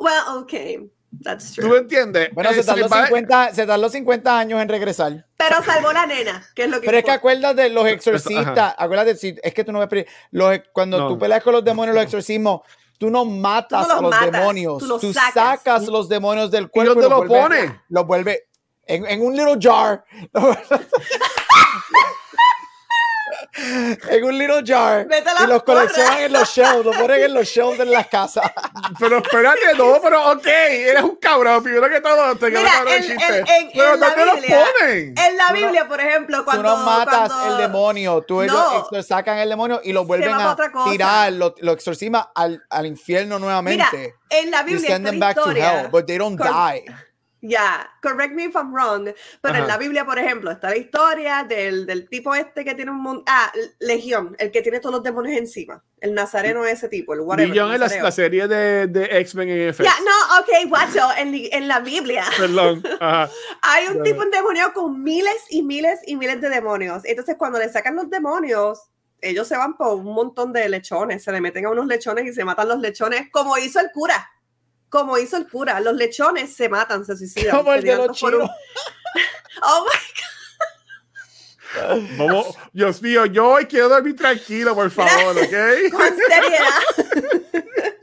Well, okay, that's ¿Tú true. me entiendes? Bueno, se Eh, tardó, va- 50, se tardó 50 años en regresar. Pero salvó la nena, que es lo que Pero es que acuerdas de los exorcistas, acuérdate, si, es que tú no ves, los, cuando No. tú peleas con los demonios, los exorcismos, tú no matas Tú no los los matas, demonios, tú los tú sacas. sacas los demonios del cuerpo dónde los lo vuelves- pone? Los vuelve en, en un little jar. en un little jar. Y los coleccionan en los shelves, los ponen en los shelves de las casas. Pero espérate, no, pero ok, eres un cabrón. Primero que todo, te Mira, cabrón el en- chiste. en- en- pero en la ¿dónde lo Biblia- ponen? En la Biblia, por ejemplo, cuando tú no matas cuando- el demonio, tú ellos No. exor- sacan el demonio y lo vuelven a tirar, lo, lo exorcisman al, al infierno Mira, nuevamente. en la You Biblia send está them la back to historia. hell, but they don't Cor- die. Ya, correct me if I'm wrong, pero Ajá. en la Biblia, por ejemplo, está la historia del, del tipo este que tiene un mon- Ah, Legión, el que tiene todos los demonios encima. El nazareno ese tipo, el whatever. Legion es la, la serie de, de X-Men en FX. Ya, no, ok, guacho, en, en la Biblia Perdón. Ajá. hay un tipo endemoniado con miles y miles y miles de demonios. Entonces, cuando le sacan los demonios, ellos se van por un montón de lechones, se le meten a unos lechones y se matan los lechones, como hizo el cura. Como hizo el cura, los lechones se matan, se suicidan. Como el de los un- chinos. Oh my Vamos, Dios mío, yo hoy quiero dormir tranquilo, por favor, ¿ok? con seriedad.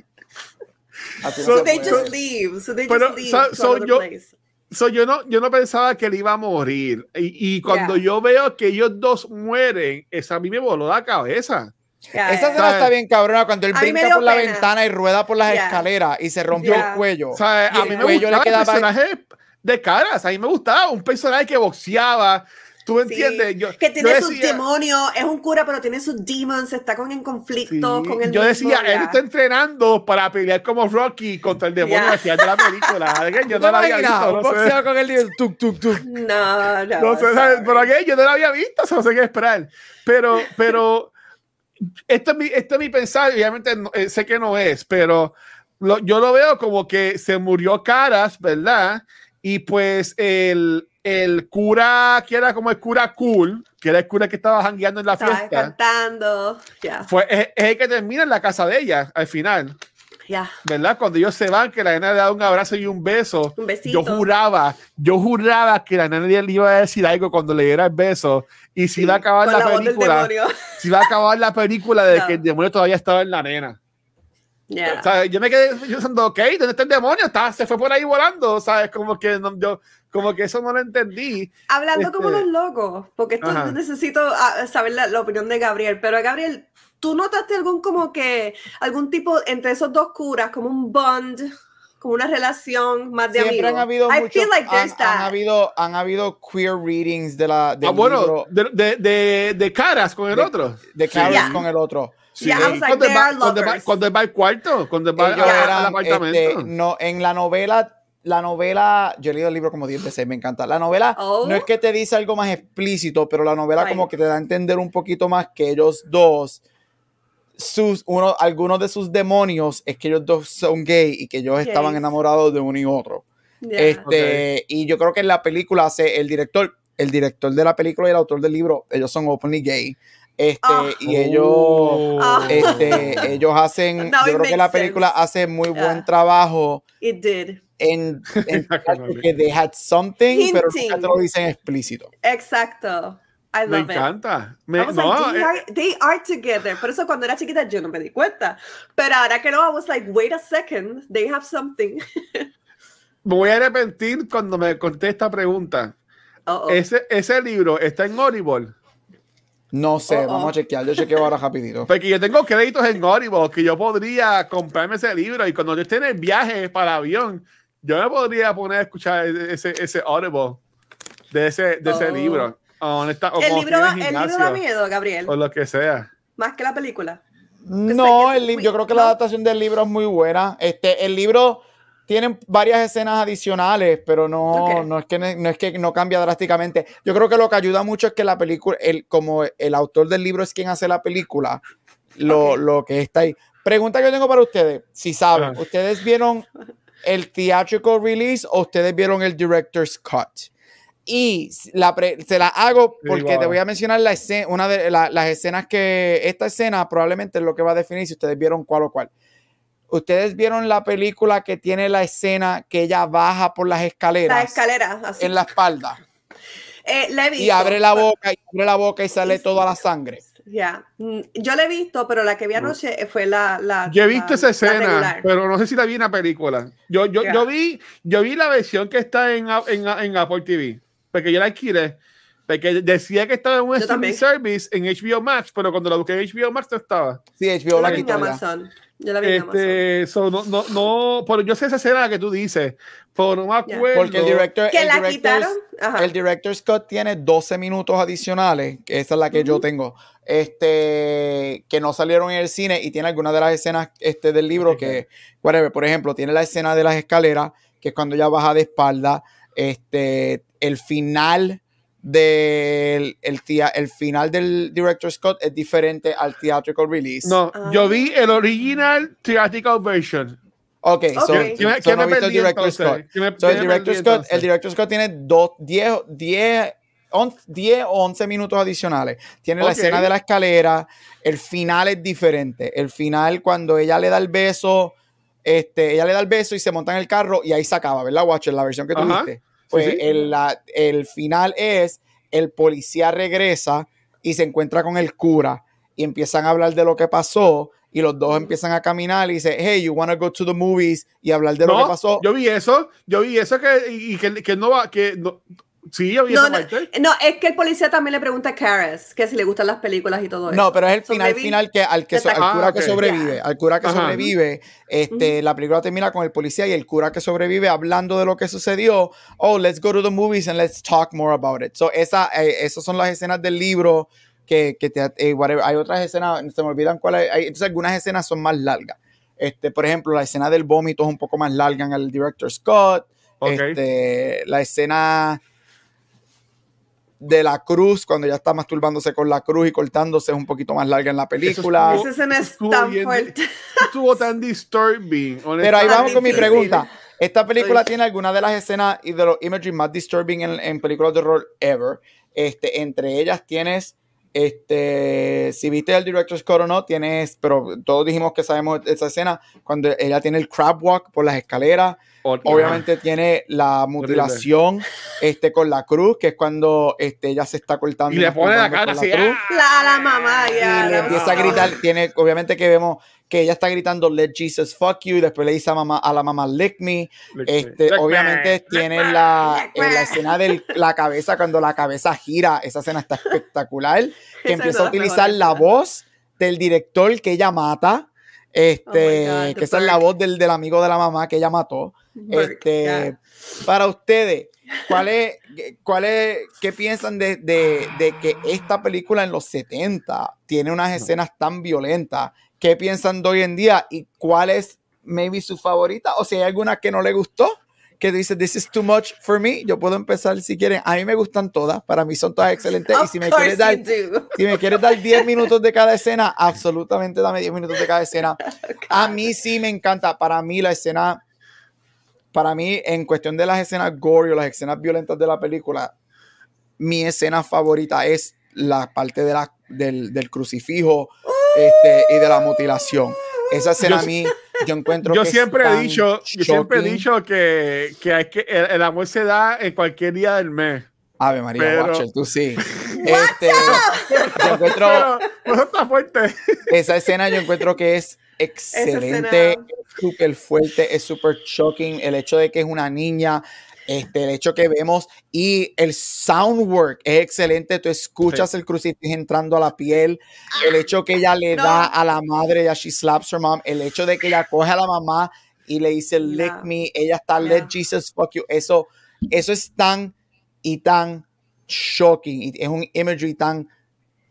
So se they just leave. So they Pero, just leave so- to so yo- place. So, yo, no, yo no pensaba que él iba a morir. Y, y cuando Yeah. yo veo que ellos dos mueren, esa a mí me voló la cabeza. Ya, Esa escena está bien cabrona cuando él A brinca por la pena. ventana y rueda por las Yeah. escaleras y se rompió Yeah. el cuello. O sea, a mí me gustaba el personaje de caras. A mí me gustaba un personaje que boxeaba. ¿Tú me Sí, entiendes? Yo, que tiene yo sus decía- demonios, es un cura, pero tiene sus demons, está con, en conflicto Sí, con el yo mismo, decía, él ya. está entrenando para pelear como Rocky contra el demonio Ya. al final de la película. Yo ¿Tú no la te había visto. No boxeo con el tuk, tuk, tuk. No, no. no sé, pero ¿qué? yo no la había visto, so no sé qué esperar. Pero, pero esto es mi, esto es mi pensar, obviamente no- eh, sé que no es, pero lo- yo lo veo como que se murió Caras, ¿verdad? Y pues el, el cura, que era como el cura cool, que era el cura que estaba jangueando en la Estaba fiesta, cantando. Ya, fue, es, es el que termina en la casa de ella al final, ya. ¿verdad? Cuando ellos se van, que la nena le da un abrazo y un beso. Un besito. Yo juraba, yo juraba que la nena le iba a decir algo cuando le diera el beso y si iba a acabar la, la película, si iba a acabar la película de No. que el demonio todavía estaba en la nena. Ya. O sea, yo me quedé pensando, ok, ¿dónde está el demonio? Está, se fue por ahí volando, ¿sabes? Como que no, yo, como que eso no lo entendí. Hablando como Este- los locos, porque esto Ajá. necesito ah, saber la, la opinión de Gabriel, pero Gabriel, ¿tú notaste algún como que, algún tipo entre esos dos curas, como un bond, como una relación más de Siempre amigos? han habido I muchos, feel like han, there's han habido, han habido queer readings de la del Ah, bueno, libro de, de, de, de caras con el De- otro. de Carol Yeah. con el otro. Sí. Yeah, like, cuando, va, cuando, va, cuando va al cuarto, cuando va Ellos a- al eran, apartamento. este, no, en la novela, la novela, yo he leído el libro como 10 veces, me encanta. La novela Oh. no es que te dice algo más explícito, pero la novela Right. como que te da a entender un poquito más que ellos dos, sus, uno, algunos de sus demonios es que ellos dos son gay y que ellos estaban enamorados de uno y otro. Yeah. Este, y yo creo que en la película hace el director, el director de la película y el autor del libro, ellos son openly gay. Este, Ah. y ellos, Oh. Este, ellos hacen, Now yo it creo que la película sense. hace muy Yeah. buen trabajo It did. en, en que they had something, pero nunca Hinting. te lo dicen explícito. Exacto. I Me love it. encanta. I Me, was no, like, they, eh, are, they are together. Por eso cuando era chiquita yo no me di cuenta. Pero ahora que no, I was like, wait a second, they have something. me voy a arrepentir cuando me conté esta pregunta. Uh-oh. Ese, ese libro está en Audible. No sé, Oh, oh. vamos a chequear. Yo chequeo ahora rapidito. Porque yo tengo créditos en Audible que yo podría comprarme ese libro y cuando yo esté en el viaje para avión, yo me podría poner a escuchar ese, ese Audible de ese, de ese Oh. libro. Honesta, o el, libro, da- en el libro gimnasio, da miedo, Gabriel, O lo que sea. más que la película. No, el it's- yo creo que no. la adaptación del libro es muy buena. Este, el libro tiene varias escenas adicionales, pero no, no, es que, no es que no cambia drásticamente. Yo creo que lo que ayuda mucho es que la película, el, como el autor del libro es quien hace la película, lo, lo que está ahí. Pregunta que yo tengo para ustedes, si saben, Ajá. ¿ustedes vieron el theatrical release o ustedes vieron el director's cut? Y la pre- se la hago Sí, porque te voy a mencionar la escena, una de la- las escenas que esta escena probablemente es lo que va a definir si ustedes vieron cuál o cuál. Ustedes vieron la película que tiene la escena que ella baja por las escaleras La escalera, así. en la espalda Eh, la he y visto. abre la boca y abre la boca y sale toda la sangre. Ya. Mm, Yo la he visto, pero la que vi anoche fue la. la Yo he visto la- esa escena, pero no sé si la vi en la película. Yo, yo, Ya. yo, vi, yo vi la versión que está en, en, en Apple TV, porque yo la alquilé, porque decía que estaba en un Yo streaming service en HBO Max, pero cuando la busqué en HBO Max no estaba. Sí, Yo HBO la en quitó. Yo la vi en Amazon. Este, so, no, no, no, pero yo sé esa escena que tú dices, pero no me acuerdo. Porque el director, Que el la director's- quitaron. El director Scott tiene 12 minutos adicionales, que esa es la que yo Ujú. tengo, este, que no salieron en el cine y tiene algunas de las escenas este, del libro Ok. que, whatever, por ejemplo, tiene la escena de las escaleras, que es cuando ella baja de espalda, este, el final del el, tea- el final del director Scott es diferente al theatrical release. No, Ah. yo vi el original theatrical version. Ok, so, Ok. ¿Qué, so qué no me viste el director? Scott. ¿Qué me- So, el director Scott, el director Scott tiene dos, 10, 10, 11, 10 o 11 minutos adicionales. Tiene la Ok. escena de la escalera. El final es diferente. El final, cuando ella le da el beso, este, ella le da el beso y se monta en el carro y ahí se acaba, ¿verdad, Watcher? La versión que Ajá. Pues sí. El, la- el final es el policía regresa y se encuentra con el cura y empiezan a hablar de lo que pasó y los dos empiezan a caminar y dice, hey, you wanna go to the movies y hablar de lo que pasó. Yo vi eso, yo vi eso que, y que, que no va, que no, sí, vi No, esa no, parte. no, es que el policía también le pregunta a Karis que si le gustan las películas y todo eso. No, pero es el So final final que al que so- al Ah, cura que sobrevive, Yeah. al cura que Ajá. sobrevive, este, la película termina con el policía y el cura que sobrevive hablando de lo que sucedió. Oh, let's go to the movies and let's talk more about it. So esa, eh, esas son las escenas del libro que, que te, eh, whatever. hay otras escenas, se me olvidan cuáles, hay, entonces algunas escenas son más largas. Este, por ejemplo, la escena del vómito es un poco más larga en el director Scott. Ok. Este, la escena de la cruz, cuando ella está masturbándose con la cruz y cortándose, es un poquito más larga en la película. estuvo- Esa escena es estuvo tan bien- fuerte. Estuvo tan disturbing. Pero ahí vamos con mi pregunta. ¿Esta película tiene alguna de las escenas y de los imagery más disturbing en, en películas de horror ever? Este, entre ellas tienes, este, si viste el director's cut o no, tienes, pero todos dijimos que sabemos esa escena, cuando ella tiene el crab walk por las escaleras, obviamente tiene la mutilación este, con la cruz, que es cuando este, ella se está cortando. Y le pone la cara así. cruz ¡ah! La, la mamá, ya. y le la empieza a gritar, tiene, obviamente que vemos que ella está gritando Let Jesus fuck you, y después le dice a, mamá, a la mamá Lick me, este, me, obviamente lick tiene me. la, eh, la escena de la cabeza, cuando la cabeza gira, esa escena está espectacular, que empieza a la utilizar la voz del director que ella mata, este, Oh God, que esa es la voz del, del amigo de la mamá que ella mató. Este, para ustedes, ¿cuál es, cuál es, ¿qué piensan de, de- de que esta película en los 70 tiene unas escenas tan violentas? ¿Qué piensan de hoy en día? ¿Y cuál es, maybe, su favorita? O si hay alguna que no le gustó, que dice, this is too much for me, yo puedo empezar si quieren. A mí me gustan todas, para mí son todas excelentes. y Of si me quieres dar si me quieres dar 10 minutos de cada escena, absolutamente dame 10 minutos de cada escena. A mí sí me encanta. Para mí la escena, para mí en cuestión de las escenas gore o las escenas violentas de la película, mi escena favorita es la parte de la, del, del crucifijo este, y de la mutilación. Esa escena Yo- a mí, yo encuentro Yo que es siempre he tan dicho, yo siempre he shocking. dicho que, que hay que el, el amor se da en cualquier día del mes. Ave María, pero- Watcher, tú sí. Este, yo encuentro, Pero no está fuerte. esa escena yo encuentro que es excelente, es súper fuerte, es súper shocking. El hecho de que es una niña, este, el hecho que vemos y el sound work es excelente. Tú escuchas el crucifijo entrando a la piel, el hecho que ella le No. da a la madre, ya she slaps her mom, el hecho de que ella coge a la mamá y le dice lick Yeah. me, ella está Yeah. let Jesus fuck you. Eso, eso es tan y tan shocking y es un imagery tan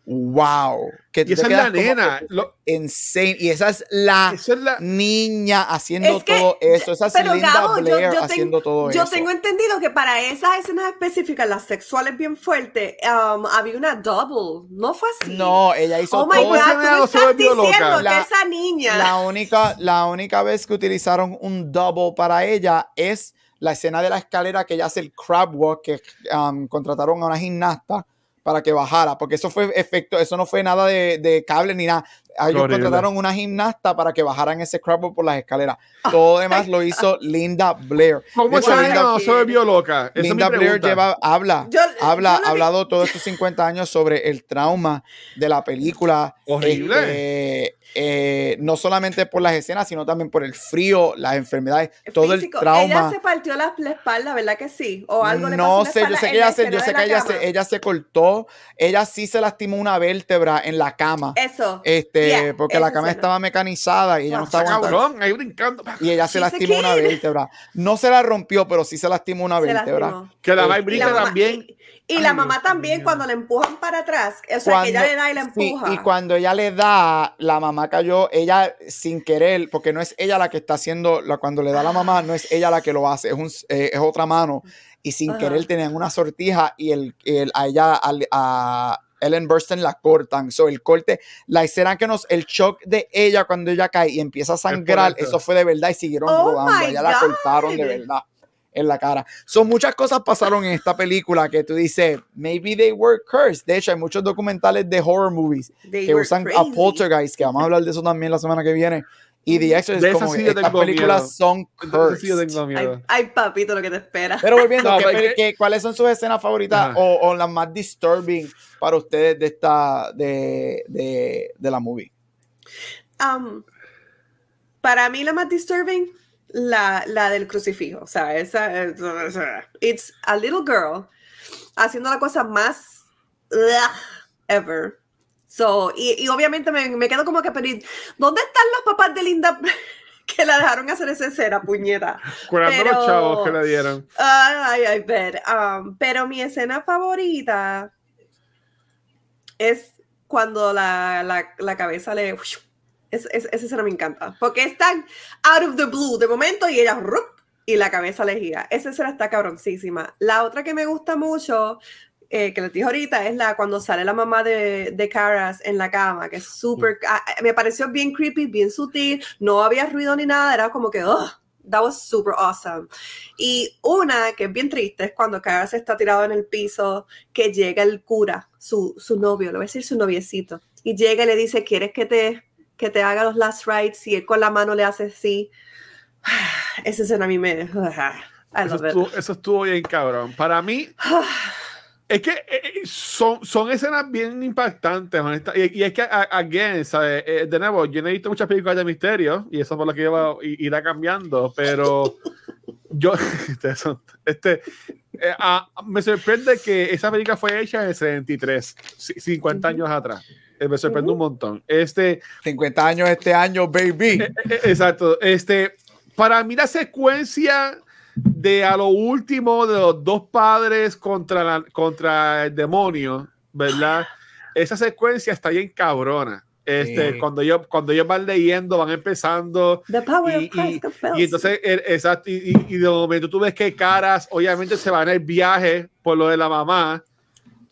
wow que Y esa es la nena. Lo- insane y esa es la esa es la, niña haciendo Es que- todo eso esa es Linda Gabo, yo- Blair yo haciendo todo Yo eso tengo entendido que para esas escenas específicas, las sexuales bien fuertes, um, había una double. No fue así. no ella hizo Oh my todo God, esa tú estás volvió loca. diciendo que La- esa niña. la única la única vez que utilizaron un double para ella es la escena de la escalera que ella hace el crab walk que um, contrataron a una gimnasta para que bajara, porque eso fue efecto, eso no fue nada de, de cable ni nada. A Ellos Horrible. contrataron una gimnasta para que bajaran ese crab walk por las escaleras. Todo demás lo hizo Linda Blair. ¿Cómo esa Linda- no se volvió loca? Esa Linda Blair lleva, habla, Yo- habla, yo ha vi- hablado todos estos 50 años sobre el trauma de la película. Horrible. Este, eh, no solamente por las escenas, sino también por el frío, las enfermedades, todo físico. el trauma. Ella se partió la, la espalda, ¿verdad que sí? O algo le no pasó la sé, yo sé que ella la se, yo sé que la ella se, ella se cortó, ella sí se lastimó una vértebra en la cama, Eso. este, Yeah, porque la cama escena. estaba mecanizada y ella no Wow. estaba cabrón, ahí brincando. Y ella se lastimó una vértebra. No se la rompió, pero sí se lastimó una Se vértebra. lastimó. Que la va y la brinca también. Y, y Ay, la Dios mamá también, mío. cuando le empujan para atrás, o sea, que ella le da y la sí, empuja. y cuando ella le da, la mamá cayó, ella sin querer, porque no es ella la que está haciendo, la, cuando le da a la mamá, no es ella la que lo hace, es, un, eh, es otra mano. Y sin Ajá. querer tenían una sortija y el, el- a ella, al- a, Ellen Burstyn la cortan. So, el corte, la escena que nos, el shock de ella cuando ella cae y empieza a sangrar, eso fue de verdad y siguieron Oh rodando. A ella la cortaron de verdad en la cara. Son muchas cosas pasaron en esta película que tú dices, maybe they were cursed. De hecho, hay muchos documentales de horror movies They que usan a crazy. Poltergeist, que vamos a hablar de eso también la semana que viene. Y The Exorcist, De esa como sí estas películas miedo. son sí cursed. Ay, ay, papito, lo que te espera. Pero volviendo, No, ¿qué ¿cuáles son sus escenas favoritas o, o las más disturbing para ustedes de esta de, de, de la movie? Um, para mí la más disturbing, la, la del crucifijo. O sea, esa, esa- It's a little girl haciendo la cosa más ever. So, y, y obviamente me, me quedo como que, pero ¿y ¿dónde están los papás de Linda que la dejaron hacer esa escena, puñeta? Curando pero- los chavos que le dieron. Ay, ay, ver. Um, pero mi escena favorita es cuando la, la, la cabeza le. Es, es- esa escena me encanta. Porque es tan out of the blue de momento y ella. rup, y la cabeza le gira. Esa escena está cabroncísima. La otra que me gusta mucho eh, que les dije ahorita, es la cuando sale la mamá de, de Caras en la cama, que es súper, ah, me pareció bien creepy, bien sutil, no había ruido ni nada, era como que, oh, that was super awesome. Y una que es bien triste es cuando Caras está tirado en el piso, que llega el cura, su, su novio, lo voy a decir su noviecito, y llega y le dice, ¿quieres que te, que te haga los last rites? Y él con la mano le hace así. Esa escena a mí me... Eso estuvo, eso estuvo bien cabrón. Para mí, es que eh, eh, son, son escenas bien impactantes. Y, y es que, again, ¿sabes? Eh, de nuevo, yo no he visto muchas películas de misterio y eso es por lo que lleva, i- irá cambiando, pero yo, este, eh, ah, me sorprende que esa película fue hecha en el 73, ci- 50 años atrás. Eh, me sorprende un montón. Este, 50 años este año, baby. eh, eh, Exacto. Este, para mí la secuencia de a lo último de los dos padres contra, la- contra el demonio, ¿verdad? Esa secuencia está bien cabrona. Este, Sí. cuando, ellos, cuando ellos van leyendo, van empezando. The power Y, of Christ compels. y entonces, exacto, y, y- y de momento tú ves que Caras, obviamente, se van en el viaje por lo de la mamá.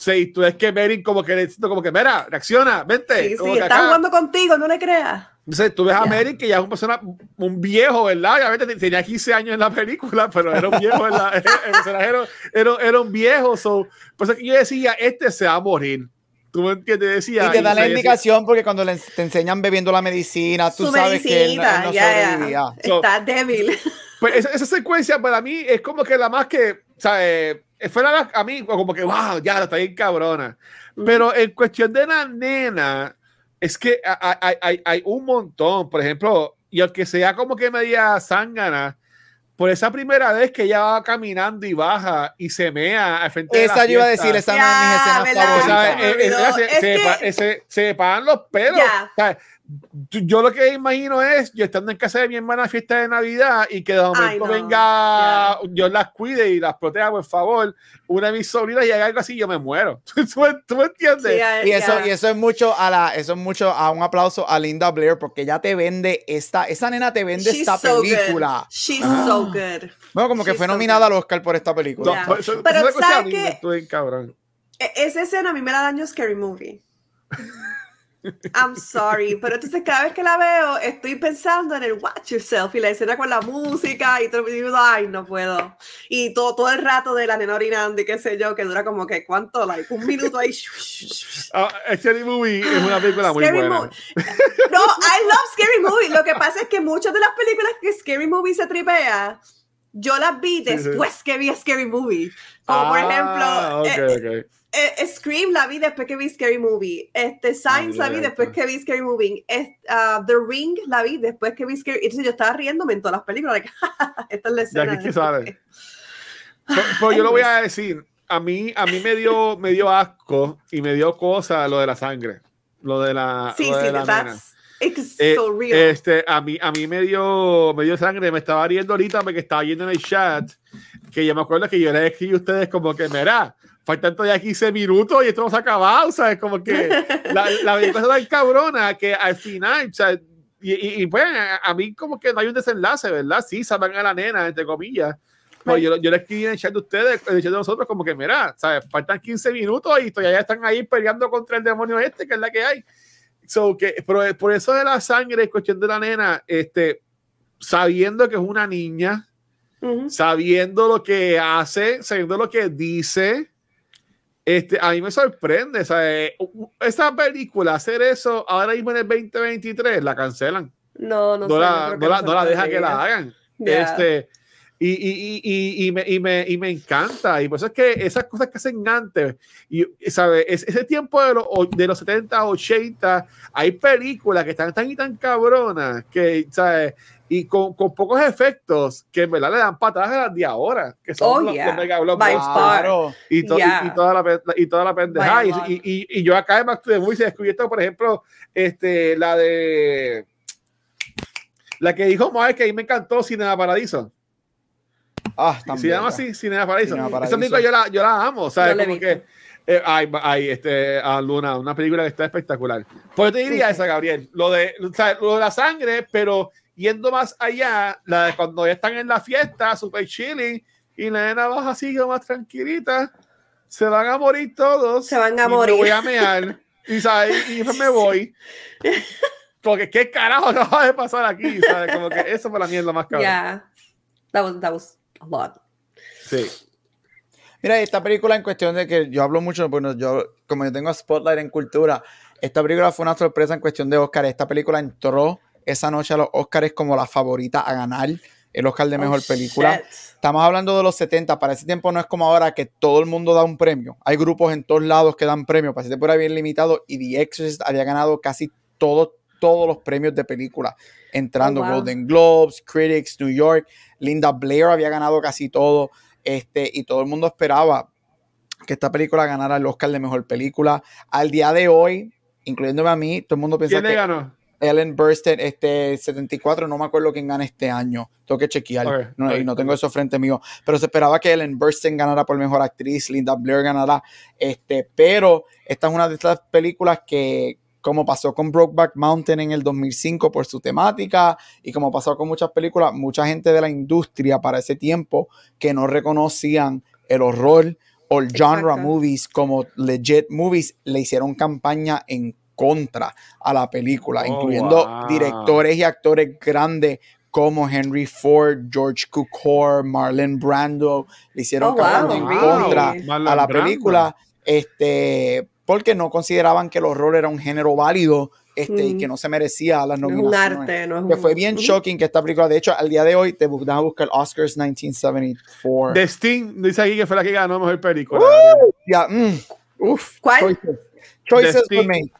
Sí, y tú ves que Merin como que dice como que, mira, reacciona, vente. Sí, sí, está acá". jugando contigo, no le creas. Entonces tú ves a Ya. Merrick que ya es una persona, un viejo, ¿verdad? Obviamente te- tenía 15 años en la película, pero era un viejo, la, el personaje era, era, era un viejo. So, por eso que yo decía, este se va a morir. ¿Tú me entiendes? Decía, Y te da la indicación porque cuando le, te enseñan bebiendo la medicina, tú Su sabes que él, él no ya, sobrevivía. ya. So- Está débil. Pues esa, esa secuencia para mí es como que la más que, ¿sabes? Fuera la- a mí como que, wow, ya, está bien cabrona. Pero en cuestión de la nena, es que hay, hay- hay, hay un montón, por ejemplo, y aunque sea como que media zángana, por esa primera vez que ella va caminando y baja y se mea al frente de la Esa yo iba a decir, esa es Ya, una de mis escenas ¿verdad? O sea, favoritas. me eh, eh, se, Es se, eh, se- se me paran los pelos. Ya. O sea, yo lo que imagino es yo estando en casa de mi hermana fiesta de Navidad y que de momento no. venga, yo las cuide y las proteja, por favor, una de mis sobrinas y haga algo así, yo me muero. ¿Tú, me- tú me entiendes? Ya- Y eso, ya. y eso es mucho a la, eso es mucho a un aplauso a Linda Blair porque ella te vende esta, esa nena te vende She's esta so good. película. She's Ah. so good. Bueno, como que She's fue so nominada good. al Oscar por esta No, película. Ya. por eso- Pero esa cosa a ¿sabes me estuvo bien cabrón. E- Esa escena a mí me la daño Scary Movie. I'm sorry, pero entonces cada vez que la veo estoy pensando en el Watch Yourself y la escena con la música y todo, y digo, ay, no puedo. Y todo, todo el rato de la nena orinando y qué sé yo, que dura como que, ¿cuánto? Like, un minuto ahí. Ah, Scary Movie es una película muy Scary buena. Movie. No, I love Scary Movie. Lo que pasa es que muchas de las películas que Scary Movie se tripea, yo las vi después que vi a Scary Movie. Como por Ah, ejemplo, ok, eh, ok. eh, Scream la vi después que vi Scary Movie. Este, Signs Ah, la vi después que vi Scary Movie. Es- ah, The Ring la vi después que vi Scary Entonces yo estaba riéndome en todas las películas. like, Esta es la escena. sale. Pero yo lo voy a decir, a mí, a mí me dio, me dio asco y me dio cosa lo de la sangre, lo de la, Sí, lo de sí, la. It's Eh, so real. Este, a mí, a mí me dio, me dio sangre, me estaba riendo ahorita porque estaba viendo en el chat que yo me acuerdo que yo le escribí a ustedes como que, mira, faltan todavía 15 minutos y esto no se ha acabado, ¿sabes? Como que la, la película está tan cabrona que al final, o sea, y, y, y, pues a, a mí como que no hay un desenlace, ¿verdad? Sí, salvan a la nena, entre comillas. Pero yo, yo le escribí en el chat de ustedes, en el chat de nosotros, como que, mira, ¿sabes? Faltan 15 minutos y todavía están ahí peleando contra el demonio este, que es la que hay. So, que, pero por eso de la sangre, cuestión de la nena, este, sabiendo que es una niña, Ujú. sabiendo lo que hace, sabiendo lo que dice, este, a mí me sorprende, ¿sabes? Esa película, hacer eso ahora mismo en el 2023, la cancelan. No, no, No, sé, la, que no, la, no la dejan que la hagan. Ya. Este, y, y, y, y, y me, y, me, y me encanta. Y por eso es que esas cosas que hacen antes, y, ¿sabes? Es, ese tiempo de los, de los 70, 80, hay películas que están tan y tan cabronas que, ¿sabes? Y con, con pocos efectos que en verdad le dan patadas a las de ahora, que son Oh, los, yeah. los mega By far. Y, to- y- Yeah. y toda la, y toda la pendejada. By Y, y, y- y yo acá en Back to the Movies he descubierto, por ejemplo, este, la de la que dijo Moai que a mí me encantó Cinema Paradiso. Ah, Se llama así, Cinema Paradiso. Cinema Esa Paradiso. película yo la, yo la amo, ¿sabes? Como que eh, hay, hay, este, a Luna, una película que está espectacular. Pues yo te diría esa, Gabriel, lo de, o sea, lo de la sangre, pero yendo más allá, la de cuando ya están en la fiesta, super chilling, y la nena baja así como más tranquilita, se van a morir todos. Se van a y morir. Me voy a mear. Y, ¿sabes? y después me voy. Porque qué carajo acaba de pasar aquí, ¿sabes? Como que eso fue la mierda más cabrón. Yeah. That was, that was a lot. Sí. Mira, esta película en cuestión de que yo hablo mucho, bueno, yo, como yo tengo Spotlight en cultura, esta película fue una sorpresa en cuestión de Oscar. Esta película entró esa noche a los Oscars como la favorita a ganar el Oscar de mejor Oh, película. shit. Estamos hablando de los 70, para ese tiempo no es como ahora que todo el mundo da un premio. Hay grupos en todos lados que dan premios, para ese tiempo era bien limitado y The Exorcist había ganado casi todos todos los premios de película, entrando Oh, wow. Golden Globes, Critics, New York, Linda Blair había ganado casi todo, este, y todo el mundo esperaba que esta película ganara el Oscar de mejor película. Al día de hoy, incluyéndome a mí, todo el mundo piensa ¿Quién le que ganó? Ellen Burstyn, este 74, no me acuerdo quién gana este año. Tengo que chequear. No, y no tengo eso frente mío. Pero se esperaba que Ellen Burstyn ganara por mejor actriz, Linda Blair ganará. Este, pero esta es una de estas películas que, como pasó con Brokeback Mountain en el 2005 por su temática, y como pasó con muchas películas, mucha gente de la industria para ese tiempo que no reconocían el horror o el genre Exacto. movies como legit movies, le hicieron campaña en contra a la película, Oh, incluyendo wow. directores y actores grandes como Henry Ford, George Cukor, Marlon Brando, le hicieron Oh, campaña wow, en contra Marlon a la Brando. película, este, porque no consideraban que el horror era un género válido este, y Mm. que no se merecía las No es un nominaciones. arte, no es Que fue bien shocking que esta película, de hecho, al día de hoy te bu- deja buscar Oscars 1974. The Sting dice aquí que fue la que ganó mejor película. Ya, mm, uf, ¿Cuál? Choices, were made.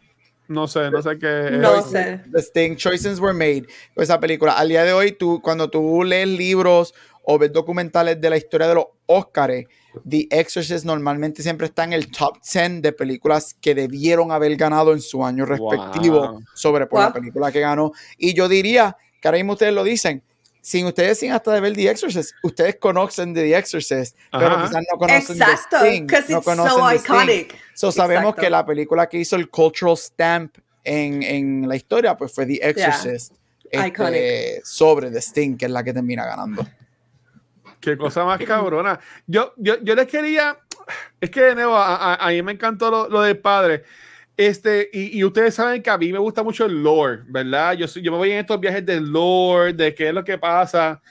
No sé, no sé qué. No es. sé. The Sting, choices were made. Esa película. Al día de hoy, tú, cuando tú lees libros o ves documentales de la historia de los Oscars, The Exorcist normalmente siempre está en el top 10 de películas que debieron haber ganado en su año respectivo Wow. sobre por la Wow. película que ganó. Y yo diría, que ahora mismo ustedes lo dicen, sin ustedes sin hasta de ver The Exorcist, ustedes conocen de The Exorcist, pero Ajá. quizás no conocen Exacto, The Sting. because no it's conocen so The Sting. iconic. So, sabemos Exacto. que la película que hizo el cultural stamp en, en la historia pues fue The Exorcist este, Iconic. sobre The Sting, que es la que termina ganando. Qué cosa más cabrona. Yo, yo, yo les quería. Es que de nuevo, a, a- a mí me encantó lo, lo del padre. Este, y, y ustedes saben que a mí me gusta mucho el lore, ¿verdad? Yo, yo me voy en estos viajes del lore, de qué es lo que pasa.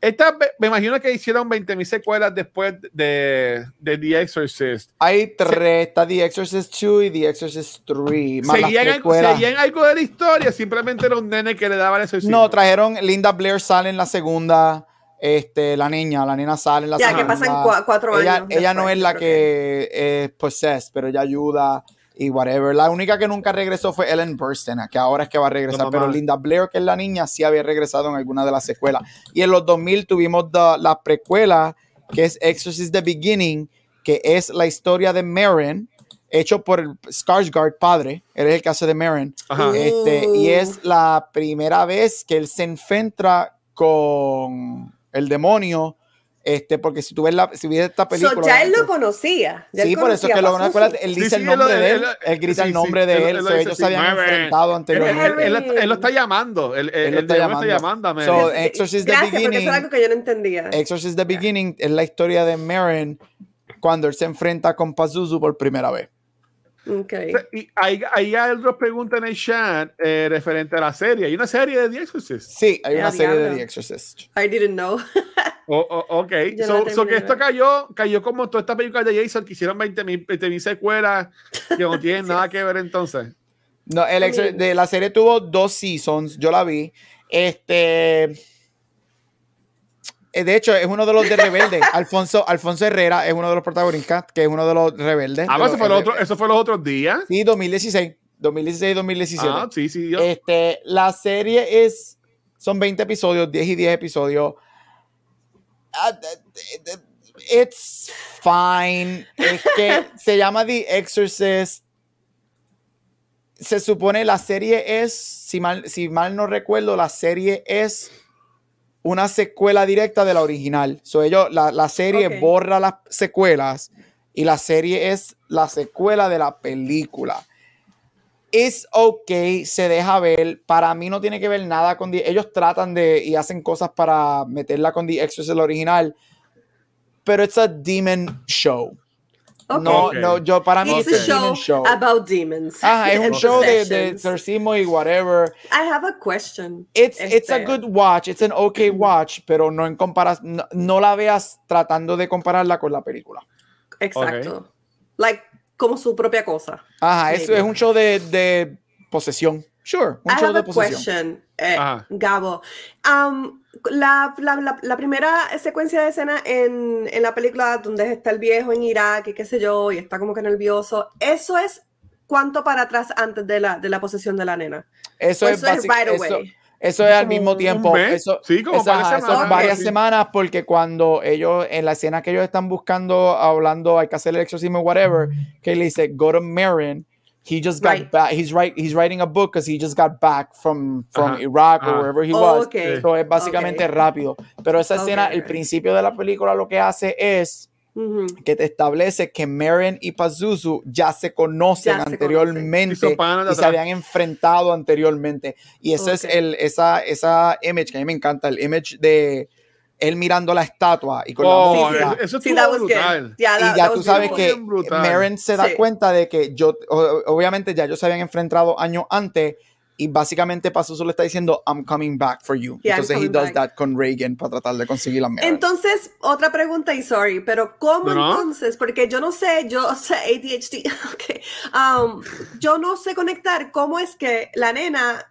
Esta, me- imagino que hicieron 20.000 secuelas después de, de The Exorcist. Hay tres, está The Exorcist 2 y The Exorcist 3. Más las ¿Seguían, seguían algo de la historia? Simplemente era un nene que le daba el exorcismo. No, trajeron Linda Blair sale en la segunda, este, la niña, la nena sale en la Ya, segunda. que pasan cua- cuatro ella, años Ella no después, es la creo que es possessed, pero ella ayuda y whatever. La única que nunca regresó fue Ellen Burstyn, que ahora es que va a regresar, pero. Linda Blair, que es la niña, sí había regresado en alguna de las secuelas. Y en los 2000 tuvimos the- la precuela, que es Exorcist The Beginning, que es la historia de Marin, hecho por el Skarsgård padre, él es el que hace de Marin. Uh. Este, y es la primera vez que él se enfrenta con el demonio. Este, porque si tú ves la, si ves esta So, película. ya él lo conocía. ya él Sí, por eso es conocía que a lo acuerdas, él Sí, dice sí, el él nombre lo- de él, él- él grita sí, el nombre sí, de él- él, él so ellos se habían enfrentado Él, anteriormente. él- él- él lo está llamando. Él, él- Él lo el está demonio está llamando. llamando. So. Exorcist the porque eso Beginning. es algo que yo no entendía. Exorcist the Beginning es la historia de Marin cuando él se enfrenta con Pazuzu por primera vez. Okay. Y hay, hay otras preguntas en el chat eh, referente a la serie. Hay una serie de The Exorcist. Sí, hay una serie de. The Exorcist. I didn't know. O- o- ok. So, que esto cayó, cayó como todas estas películas de Jason que hicieron 20.000 20 secuelas que no tienen nada que ver entonces. No, el de la serie tuvo dos seasons, yo la vi. Este. Eh, De hecho, es uno de los de Rebelde. Alfonso, Alfonso Herrera es uno de los protagonistas, que es uno de los rebeldes. Ah, pues eso fue, los RB. otros, eso fue los otros días. Sí, 2016. 2016 2017. Ah, sí, sí. yo- Este, la serie es. Son 20 episodios, 10 y 10 episodios. Ah, It's fine. Es que se llama The Exorcist. Se supone la serie es, si mal, si mal no recuerdo, la serie es una secuela directa de la original. So, ellos, la, la serie borra las secuelas y la serie es la secuela de la película es ok, se deja ver. Para mí no tiene que ver nada con The- Ellos tratan de y hacen cosas para meterla con The Exorcist el original, pero it's a demon show. No, no, yo para mí It's es a un show, show. about demons. Ajá, es un show de, de y whatever. I have a question. It's, it's a Este, good watch, it's an okay watch, pero no en comparación, no, no la veas tratando de compararla con la película. Exacto. Like, como su propia cosa. Ajá, es, es un show de, de posesión. Sure, un I show have de a posesión. question, eh. Gabo. Um, la, la, la, la primera secuencia de escena en, en la película donde está el viejo en Irak y qué sé yo, y está como que nervioso, ¿eso es cuánto para atrás antes de la, de la posesión de la nena? Eso ¿O es, eso es right eso- away? eso es al mismo un tiempo. Eso, Sí, como eso, varias semanas, varias sí. semanas porque cuando ellos, en la escena que ellos están buscando, hablando, hay que hacer el exorcismo, whatever, que le dice, go to Marin. He just got Right. back. He's right. He's writing a book because he just got back from from Ajá, Iraq or ajá. wherever he Oh, was. okay. So es básicamente Ok. rápido. Pero esa escena, el ok. principio de la película, lo que hace es que te establece que Marin y Pazuzu ya se conocen Ya se anteriormente de y se habían enfrentado anteriormente. Y ese es el, esa, esa image que a mí me encanta, el image de él mirando la estatua y con Oh, la Sí, sí. música. eso Sí, was good. brutal. Yeah, Y ya tú sabes que. Marin se da Sí. cuenta de que yo, obviamente ya ellos se habían enfrentado años antes y básicamente Pazuzu le está diciendo, I'm coming back for you. Yeah, Entonces he does back. that con Reagan para tratar de conseguir la Marin. Entonces, otra pregunta y sorry, pero ¿cómo No, entonces? Porque yo no sé, yo, o sea, ADHD, ok, um, yo no sé conectar cómo es que la nena,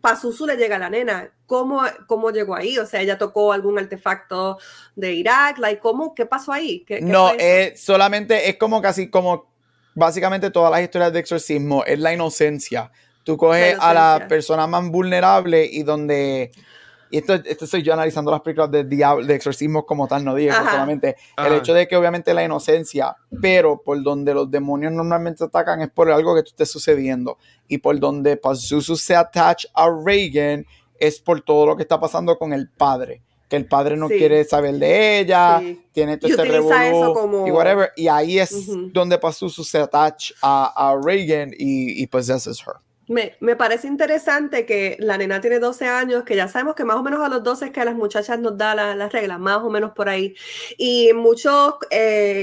Pazuzu le llega a la nena, ¿cómo, cómo llegó ahí? O sea, ella tocó algún artefacto de Irak, like, ¿cómo? ¿Qué pasó ahí? ¿Qué, qué No, es solamente, es como casi como básicamente todas las historias de exorcismo, es la inocencia. Tú coges La a la persona más vulnerable y donde, y esto, esto soy yo analizando las películas de, diablo, de exorcismos como tal, no digo Ajá. solamente el Ajá. hecho de que obviamente la inocencia, pero por donde los demonios normalmente atacan es por algo que tú estés sucediendo y por donde Pazuzu se attach a Reagan es por todo lo que está pasando con el padre. Que el padre no Sí. quiere saber de ella, Sí. tiene todo Y este revolú como- y whatever. Y ahí es Ujú. donde Pazuzu se attach a, a Reagan y, y possesses her. Me, me parece interesante que la nena tiene 12 años, que ya sabemos que más o menos a los 12 es que a las muchachas nos da la- las reglas, más o menos por ahí. Y muchas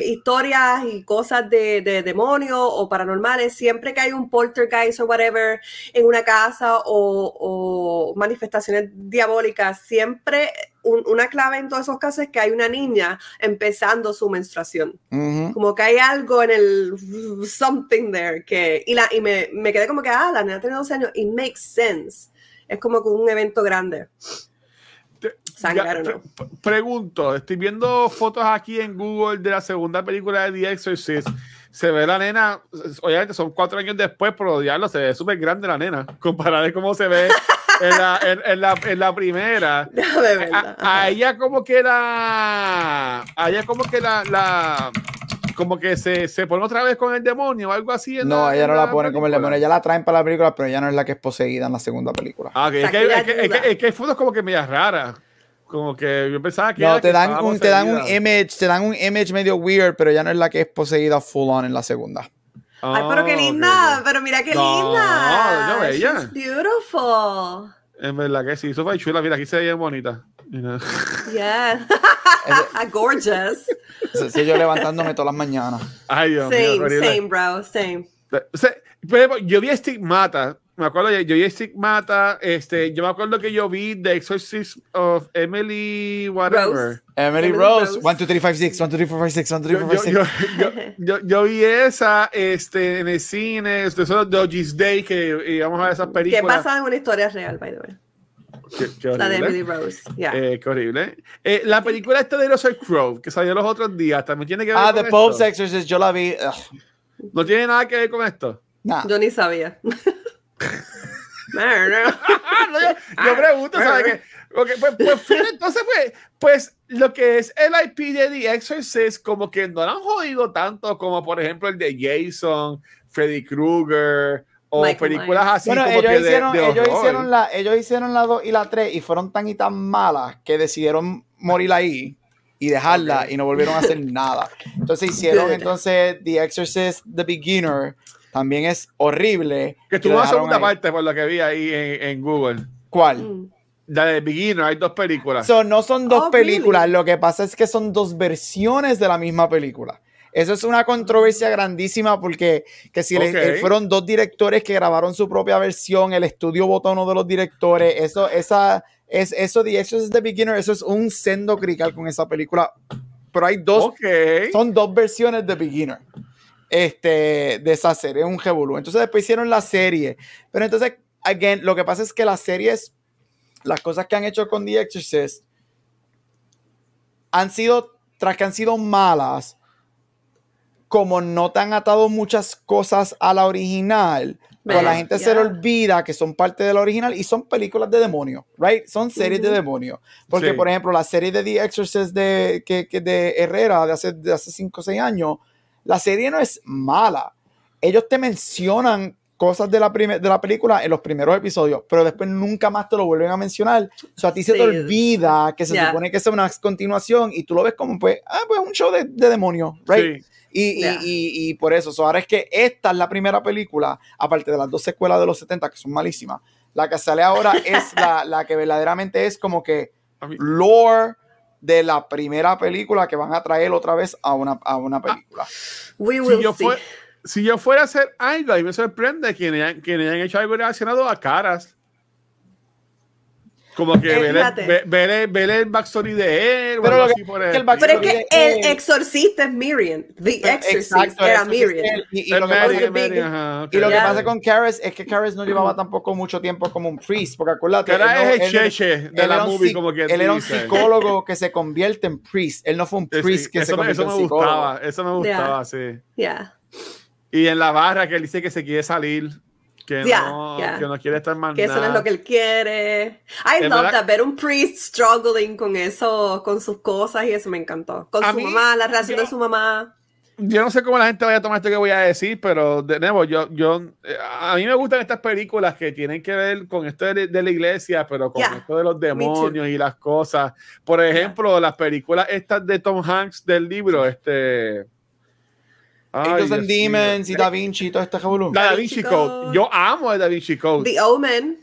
historias y cosas de, de demonios o paranormales, siempre que hay un poltergeist o whatever en una casa o, o manifestaciones diabólicas, siempre un- una clave en todos esos casos es que hay una niña empezando su menstruación. Como que hay algo en el something there que y la y me, me quedé como que ah la nena tiene 12 años it makes sense. Es como que un evento grande. Sangre, ya, pre- pregunto, estoy viendo fotos aquí en Google de la segunda película de The Exorcist. Se ve la nena, obviamente son cuatro años después, pero diablo, se ve súper grande la nena, comparada de cómo se ve en la, en- en la, en la primera. A, verla. a ella como que la, a ella como que la, la como que se, se pone otra vez con el demonio o algo así. en No, la- ella no la pone como el demonio, ella la traen para la película, pero ella no es la que es poseída en la segunda película. Ah, ok, O sea, es, que, que ella es, que, es, que, es que hay fotos como que medias raras. Como que yo pensaba que. No, era te dan, un, te dan un image, te dan un image medio weird, pero ella no es la que es poseída full on en la segunda. Ay, pero qué linda, ok. pero mira qué No, linda. yo bella. She's beautiful. En verdad que sí, eso fue chula. Mira, aquí se ve bien bonita. Mira. Yeah. Es- Gorgeous. es yo levantándome todas las mañanas. Ay, Dios mío, Same, horrible. same, bro, same. Yo vi Stigmata. Me acuerdo, yo, yo vi Stigmata. Este, yo me acuerdo que yo vi The Exorcist of Emily, whatever. Rose. Emily, Emily Rose, Rose. 1, 2, 3, 5, 6, 1, 2, 3, 4, 5, 6, 1, 2, 3, Yo, 4, yo, 5, 6. yo, yo, yo, yo vi esa este, en el cine, de esos Doggy's Day, que íbamos a ver esas Que películas. pasa en una historia real, by the way. Qué, qué La de. Emily Rose. Yeah. Eh, qué horrible. Eh, la película esta de Russell Crowe, que salió los otros días, también tiene que ver Ah, con The esto? Pope's Exorcist, yo la vi. ugh, No tiene nada que ver con esto. nah. Yo ni sabía. No, no. Ah, no, yo, yo pregunto, ¿sabes qué? Pues, pues, entonces, pues, pues, lo que es el IP de The Exorcist, como que no lo han jodido tanto como, por ejemplo, el de Jason, Freddy Krueger, o Michael películas Myers. así Bueno, como ellos que de, hicieron, de ellos, horror. hicieron la, ellos hicieron la 2 y la 3 y fueron tan y tan malas que decidieron morir ahí y dejarla y no volvieron a hacer nada. Entonces hicieron entonces The Exorcist The Beginner, también es horrible. Que tuvo una segunda ahí. parte, por lo que vi ahí en, en Google. ¿Cuál? Mm. La de Beginner, hay dos películas. So, no son dos Oh, películas, really? lo que pasa es que son dos versiones de la misma película. Eso es una controversia grandísima porque que si eh, fueron dos directores que grabaron su propia versión, el estudio votó a uno de los directores, eso, esa, es, eso de Exorcist The Beginner, eso es un sendo crical con esa película. Pero hay dos, son dos versiones de Beginner. Este, de esa serie, un revolú. Entonces después hicieron la serie. Pero entonces, again, lo que pasa es que las series, las cosas que han hecho con The Exorcist, han sido, tras que han sido malas, como no te han atado muchas cosas a la original, pues a la Man, gente se le yeah. olvida que son parte de la original y son películas de demonio, right? Son series de Ujú. demonio. Porque, Sí. por ejemplo, la serie de The Exorcist de, que, que de Herrera de hace, de hace 5 o 6 años, la serie no es mala. Ellos te mencionan cosas de la, prime- de la película en los primeros episodios, pero después nunca más te lo vuelven a mencionar. O sea, a ti se te olvida que se yeah. supone que es una continuación y tú lo ves como, pues, ah, pues un show de, de demonio, right? Sí. Y, y- Yeah. y- y por eso, so, ahora es que esta es la primera película, aparte de las dos secuelas de los 70 que son malísimas, la que sale ahora es la, la que verdaderamente es como que lore de la primera película que van a traer otra vez a una, a una película. We Si yo, see. fue- si yo fuera a hacer algo, mí me sorprende que hayan, que hayan hecho algo relacionado a caras. Como que ver, el, backstory de él. o Pero así por que el Pero es que el exorcista es Miriam. The Exorcist era Miriam. Y, lo que pasa, que con Karis es que Karis no llevaba tampoco mucho tiempo como un priest, porque acuérdate, Que no- es el cheche de la era un movie, como que él era un psicólogo que se convierte en priest. Él no fue un Sí, priest que se eso, me- convirtió eso en me psicólogo. gustaba, eso me gustaba, sí. Y en la barra que él dice que se quiere salir, que, Ya, no, ya. que no quiere estar más Que eso no es lo que él quiere. I En love verdad- that. Ver un priest struggling con eso, con sus cosas y eso me encantó. Con A su mí, mamá, la relación yo- de su mamá. yo no sé cómo la gente vaya a tomar esto que voy a decir, pero de nuevo, yo, yo, eh, a mí me gustan estas películas que tienen que ver con esto de, de la iglesia, pero con Yeah, esto de los demonios y las cosas. Por ejemplo, las películas estas de Tom Hanks del libro, este... Angels and. Demons y Da Vinci y todo este revolú. Da Da Vinci Code. Code. Yo amo el Da Vinci Code. The Omen.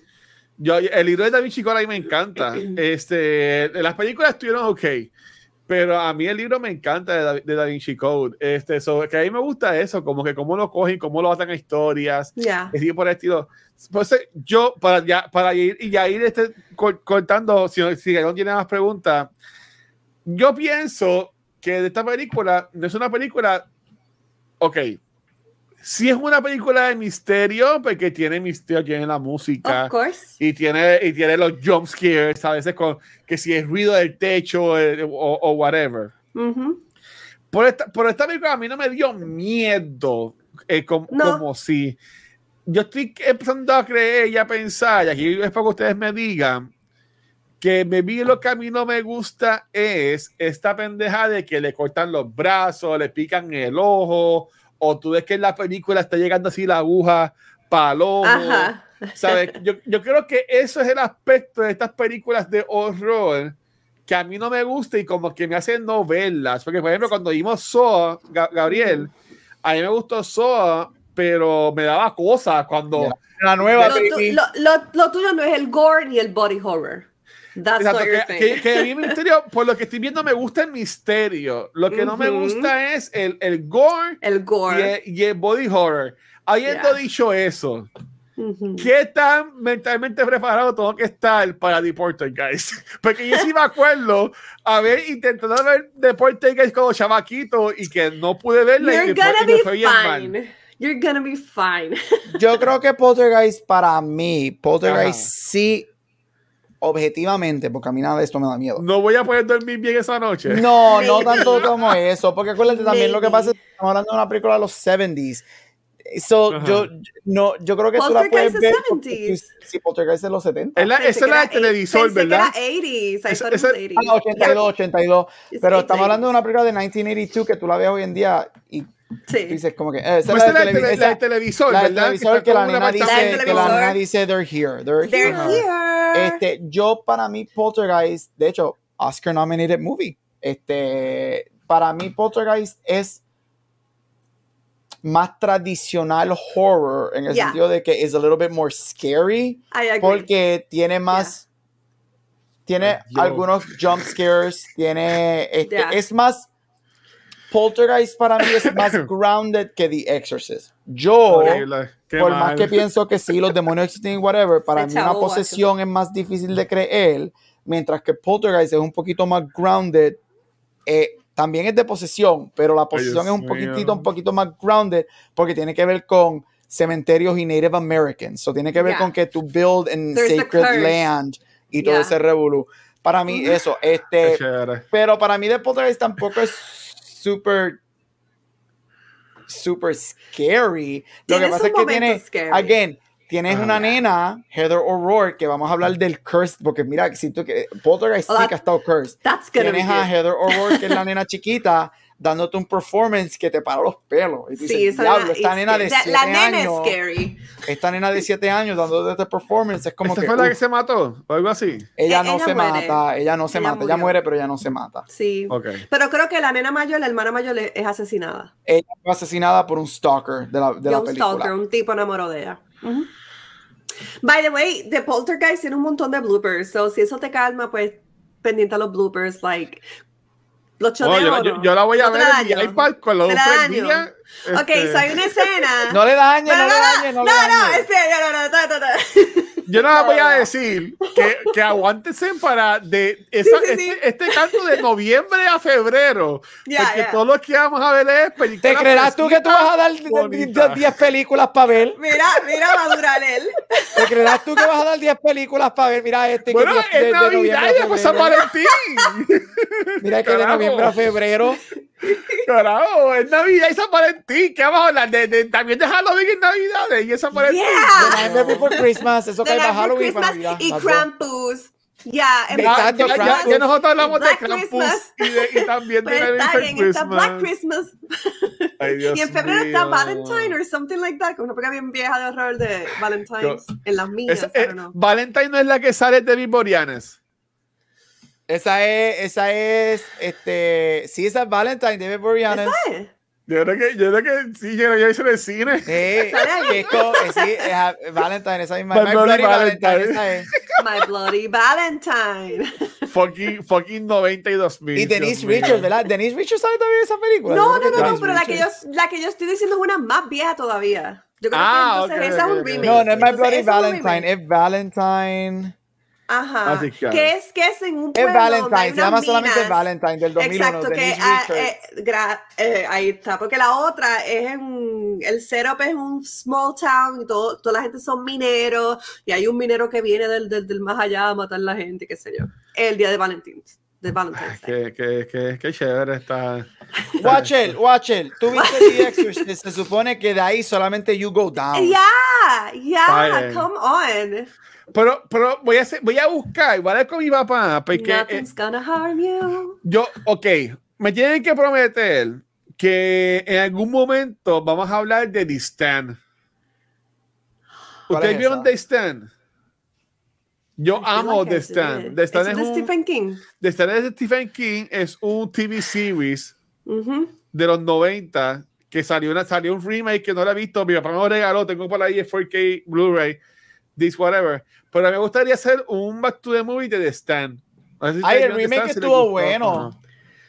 Yo, el libro de Da Vinci Code a mí me encanta. Este, las películas estuvieron ok, pero a mí el libro me encanta de Da, de Da Vinci Code. Este, so, que a mí me gusta eso, como que cómo lo cogen, cómo lo atan a historias, Yeah. así por el estilo. Entonces, yo, para, ya, para ir y ya ir este, cor- cortando, si, si no tiene más preguntas, yo pienso que de esta película no es una película, ok, si es una película de misterio, porque tiene misterio, tiene la música Of course. y tiene, y tiene los jump scares, a veces con que si es ruido del techo eh, o, o whatever. Ujú. Por esta, por esta película a mí no me dio miedo, eh, com- No. como si. Yo estoy empezando a creer y a pensar, y aquí es para que ustedes me digan, que me vi lo que a mí no me gusta es esta pendeja de que le cortan los brazos, le pican el ojo, o tú ves que en la película está llegando así la aguja para el ojo. Ajá. ¿Sabes? Yo, yo creo que eso es el aspecto de estas películas de horror que a mí no me gusta y como que me hace no verlas. Porque, por ejemplo, cuando vimos Soa, Ga- Gabriel, a mí me gustó Soa, pero me daba cosas cuando... La nueva Lo, tu- lo- lo- lo tuyo no es el gore ni el body horror. That's Exacto, que, que- que a mí el misterio, por lo que estoy viendo, me gusta el misterio. Lo que no me gusta es el, el gore el y gore. el, y el body horror. Habiendo Yeah. dicho eso, Ujú. ¿Qué tan mentalmente preparado tengo que estar para Deporter Guys? Porque yo sí me acuerdo haber intentado ver Deporter Guys como chamaquito y que no pude verla y You're fue- gonna y be fue bien mal. fine. You're gonna be fine. Yo creo que Poltergeist para mí, Poltergeist Ajá. sí, objetivamente, porque a mí nada de esto me da miedo. No voy a poder dormir bien esa noche. No, no tanto como eso, porque acuérdate también lo que pasa es que estamos hablando de una película de los 70s. So, Ajá. yo, no, yo creo que tú la puedes es ver. porque 70s. tú- Sí, Poltergeist es de los 70. Es la- Pensé esa es la era del televisor, ¿verdad? que era 80s. I Esa- thought it esa- was 80s. Ah, 82, 82. It's Pero 80s. estamos hablando de una película de 1982 que tú la ves hoy en día y Sí. dices como que. eh, esa Pues es la, es de la, televi- tele- la esa- del televisor, la del ¿verdad? televisor que la nena dice, del que la nena dice they're here, they're They're here. here. Este, yo para mí Poltergeist, de hecho, Oscar nominated movie. Este, para mí Poltergeist es más tradicional horror en el Yeah. sentido de que es a little bit more scary porque tiene más tiene Ay, Dios. algunos jump scares, tiene este, Yeah. es más Poltergeist para mí es más grounded que The Exorcist. Yo, Horrible, por mal. más que pienso que sí, los demonios existen y whatever, para mí una posesión es más difícil de creer, mientras que Poltergeist es un poquito más grounded. eh, también es de posesión, pero la posesión es un poquitito, un poquito más grounded porque tiene que ver con cementerios y Native Americans. So tiene que ver Yeah. con que tú build in There's a sacred land y todo Yeah. ese revolú. Para mí, eso, este, pero para mí The Poltergeist tampoco es súper super scary. Lo que Tiene pasa es que tiene, scary. again, tienes una nena, Heather O'Rourke, que vamos a hablar del curse, porque mira, siento que Poltergeist Oh, sí que ha estado cursed. That's gonna be Tienes a. Heather O'Rourke, que es la nena chiquita, dándote un performance que te para los pelos. Y tú Sí, dices, esa diablo, nena esta nena de scary. 7 La nena es años, scary. esta nena de 7 años dándote este performance, es como ¿Esta que, fue la que se mató? ¿O algo así? ella E- no ella se muere. mata, ella no se Ella mata, ella murió. muere, pero ella no se mata. Sí. Ok. Pero creo que la nena mayor, la hermana mayor es asesinada. Ella fue asesinada por un stalker de la, de la John película. Stalker, un tipo enamoró de ella. By the way, The Poltergeist tiene un montón de bloopers. So, si eso te calma, pues pendiente a los bloopers. Like, los choteos. yo, yo- yo la voy a ver en mi iPad con los daño. días. Ok, Este, so hay una escena. No le dañes, no, No, le no, dañes, no, no, le no, dañes. es serio, no, no, ta, ta, ta. Yo no les voy a No. decir que, que aguántense para de esa, Sí, sí, sí. Este, este canto de noviembre a febrero. Ya, porque ya. todo lo que vamos a ver es películas. ¿Te creerás tú que tú vas a dar bonita. 10 películas para ver? Mira, mira, va a durar él. ¿Te creerás tú que vas a dar 10 películas para ver? Mira este Bueno, que de, es de Navidad a y después San. Valentín. Mira que de Carajo. noviembre a febrero. Carajo, es Navidad y San Valentín. ¿Qué vamos a hablar? De, de- también de Halloween en Navidad y es San Valentín. Yeah. The Nightmare Before Christmas, eso The cae para Halloween para Christmas Navidad. y. Krampus. Ya, en Ya, ya, ya- Krampus. ya nosotros hablamos de Black Krampus Christmas. y, de- y también de Pues Nightmare está Before bien, está Black Christmas. Christmas. Ay, Dios y en febrero está mío. Valentine or something like that, como una película bien vieja de horror de Valentine's en las mías, I eh. Valentine no es la que sale de Boreanes. Esa es, esa es, este, sí, esa es Valentine, David Boreanaz. ¿Esa es? Yo creo que, yo creo que sí, yo, yo hice en el cine. Sí, es co- eh, sí, es a- Valentine, esa misma. My My Bloody Bloody Valentine. Valentine, esa es. My Bloody Valentine. fucking, fucking 92 mil. Y Denise Richards, ¿verdad? Denise Richards sabe también esa película. No, no, no, no, Denise pero la que, yo, la que yo estoy diciendo es una más vieja todavía. Yo creo Ah, que entonces ok, esa ok, es un remake. No, no es My Bloody es Valentine, es Valentine. Ajá. Así que- que es que es en un Es pueblo hay Valentine, se llama solamente minas. Valentine del 2001. Exacto, que Denise ah, eh, gra- eh, ahí está, porque la otra es en, el setup es un small town y todo, toda la gente son mineros y hay un minero que viene del, del, del más allá a matar a la gente, qué sé yo. El día de Valentín, de Valentine's Day. Que, que, que, que chévere está. Watch it, watch it. Tú viste The Exorcist, se supone que de ahí solamente you go down. Ya, ya, Está come on. Pero, pero voy a hacer, voy a buscar, igual con mi papá, porque eh, Nothing's gonna harm you. yo, ok, me tienen que prometer que en algún momento vamos a hablar de The Stand. ¿Cuál ¿Ustedes es vieron esa? The Stand? Yo I amo The Stand. The Stand ¿Eso es de un, Stephen King. The Stand es de Stephen King, es un TV series Ujú. de los 90 que salió, una, salió un remake que no la he visto, mi papá me lo regaló, tengo por ahí el 4K Blu-ray, this whatever. Pero me gustaría hacer un Back to the Movie de The Stand. No sé si Ay, el remake si estuvo gustó. bueno.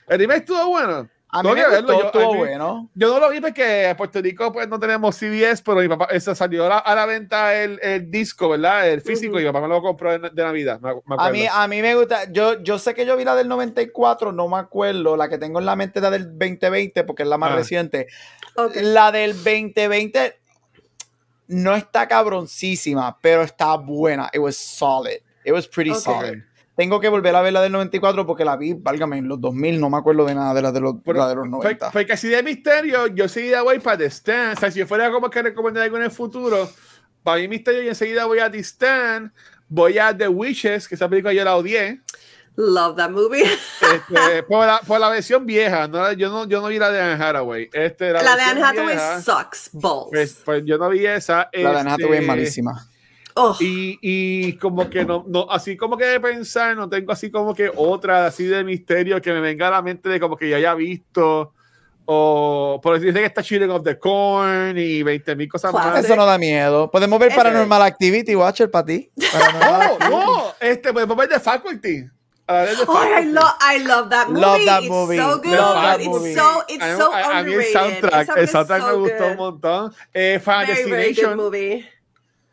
El remake estuvo bueno. A mí me gustó, yo- estuvo a mí- bueno. Yo no lo vi porque en Puerto Rico pues no tenemos CBS, pero mi papá, eso salió a la, a la venta el, el disco, ¿verdad? El físico, y mi papá me lo compró de, de Navidad. Me, me A mí, a mí me gusta, yo, yo sé que yo vi la del 94, no me acuerdo, la que tengo en la mente es la del 2020 porque es la más Ah. reciente. La del 2020 no está cabroncísima, pero está buena. It was solid. It was pretty solid. Tengo que volver a ver la del 94 porque la vi, válgame, en los 2000, no me acuerdo de nada de la de los, Pero- la de los Pues, 90. Porque así de misterio, yo seguida voy para The Stand. O sea, si yo fuera como que recomendar algo en el futuro, para mí misterio, y enseguida voy a The Stand, voy a The Witches, que esa película yo la odié, Love that movie. este, por, la, por la versión vieja. ¿no? Yo, no, yo no vi la de Anne Hathaway. Este, la La de Anne Hathaway vieja, sucks balls. Pues, pues yo no vi esa. la de Anne este, Hathaway es malísima. Oh, Y, y como que no, no, así como que de pensar, no tengo así como que otra así de misterio que me venga a la mente de como que ya haya visto. O por decirse que está Children of the Corn y 20 mil cosas más. Eso no da miedo. Podemos ver Paranormal Activity, Watcher, para ti. No, no, este, pues ver de Faculty. Oh, I love, I love that movie. Love that it's movie. so good. Love that it's movie. so, it's A so a, a mí el soundtrack, el soundtrack so me gustó un good. montón. Eh, Final Very, very good Destination, movie.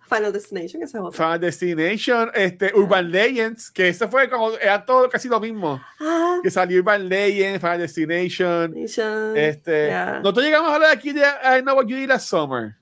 Final Destination, esa es otra. Final Destination, este, Urban Legends, que eso fue como, era todo casi lo mismo. Ah, Que salió Urban Legends, Final Destination, Destination. este. Yeah. Nosotros llegamos a hablar aquí de I Know What You Did Last Summer.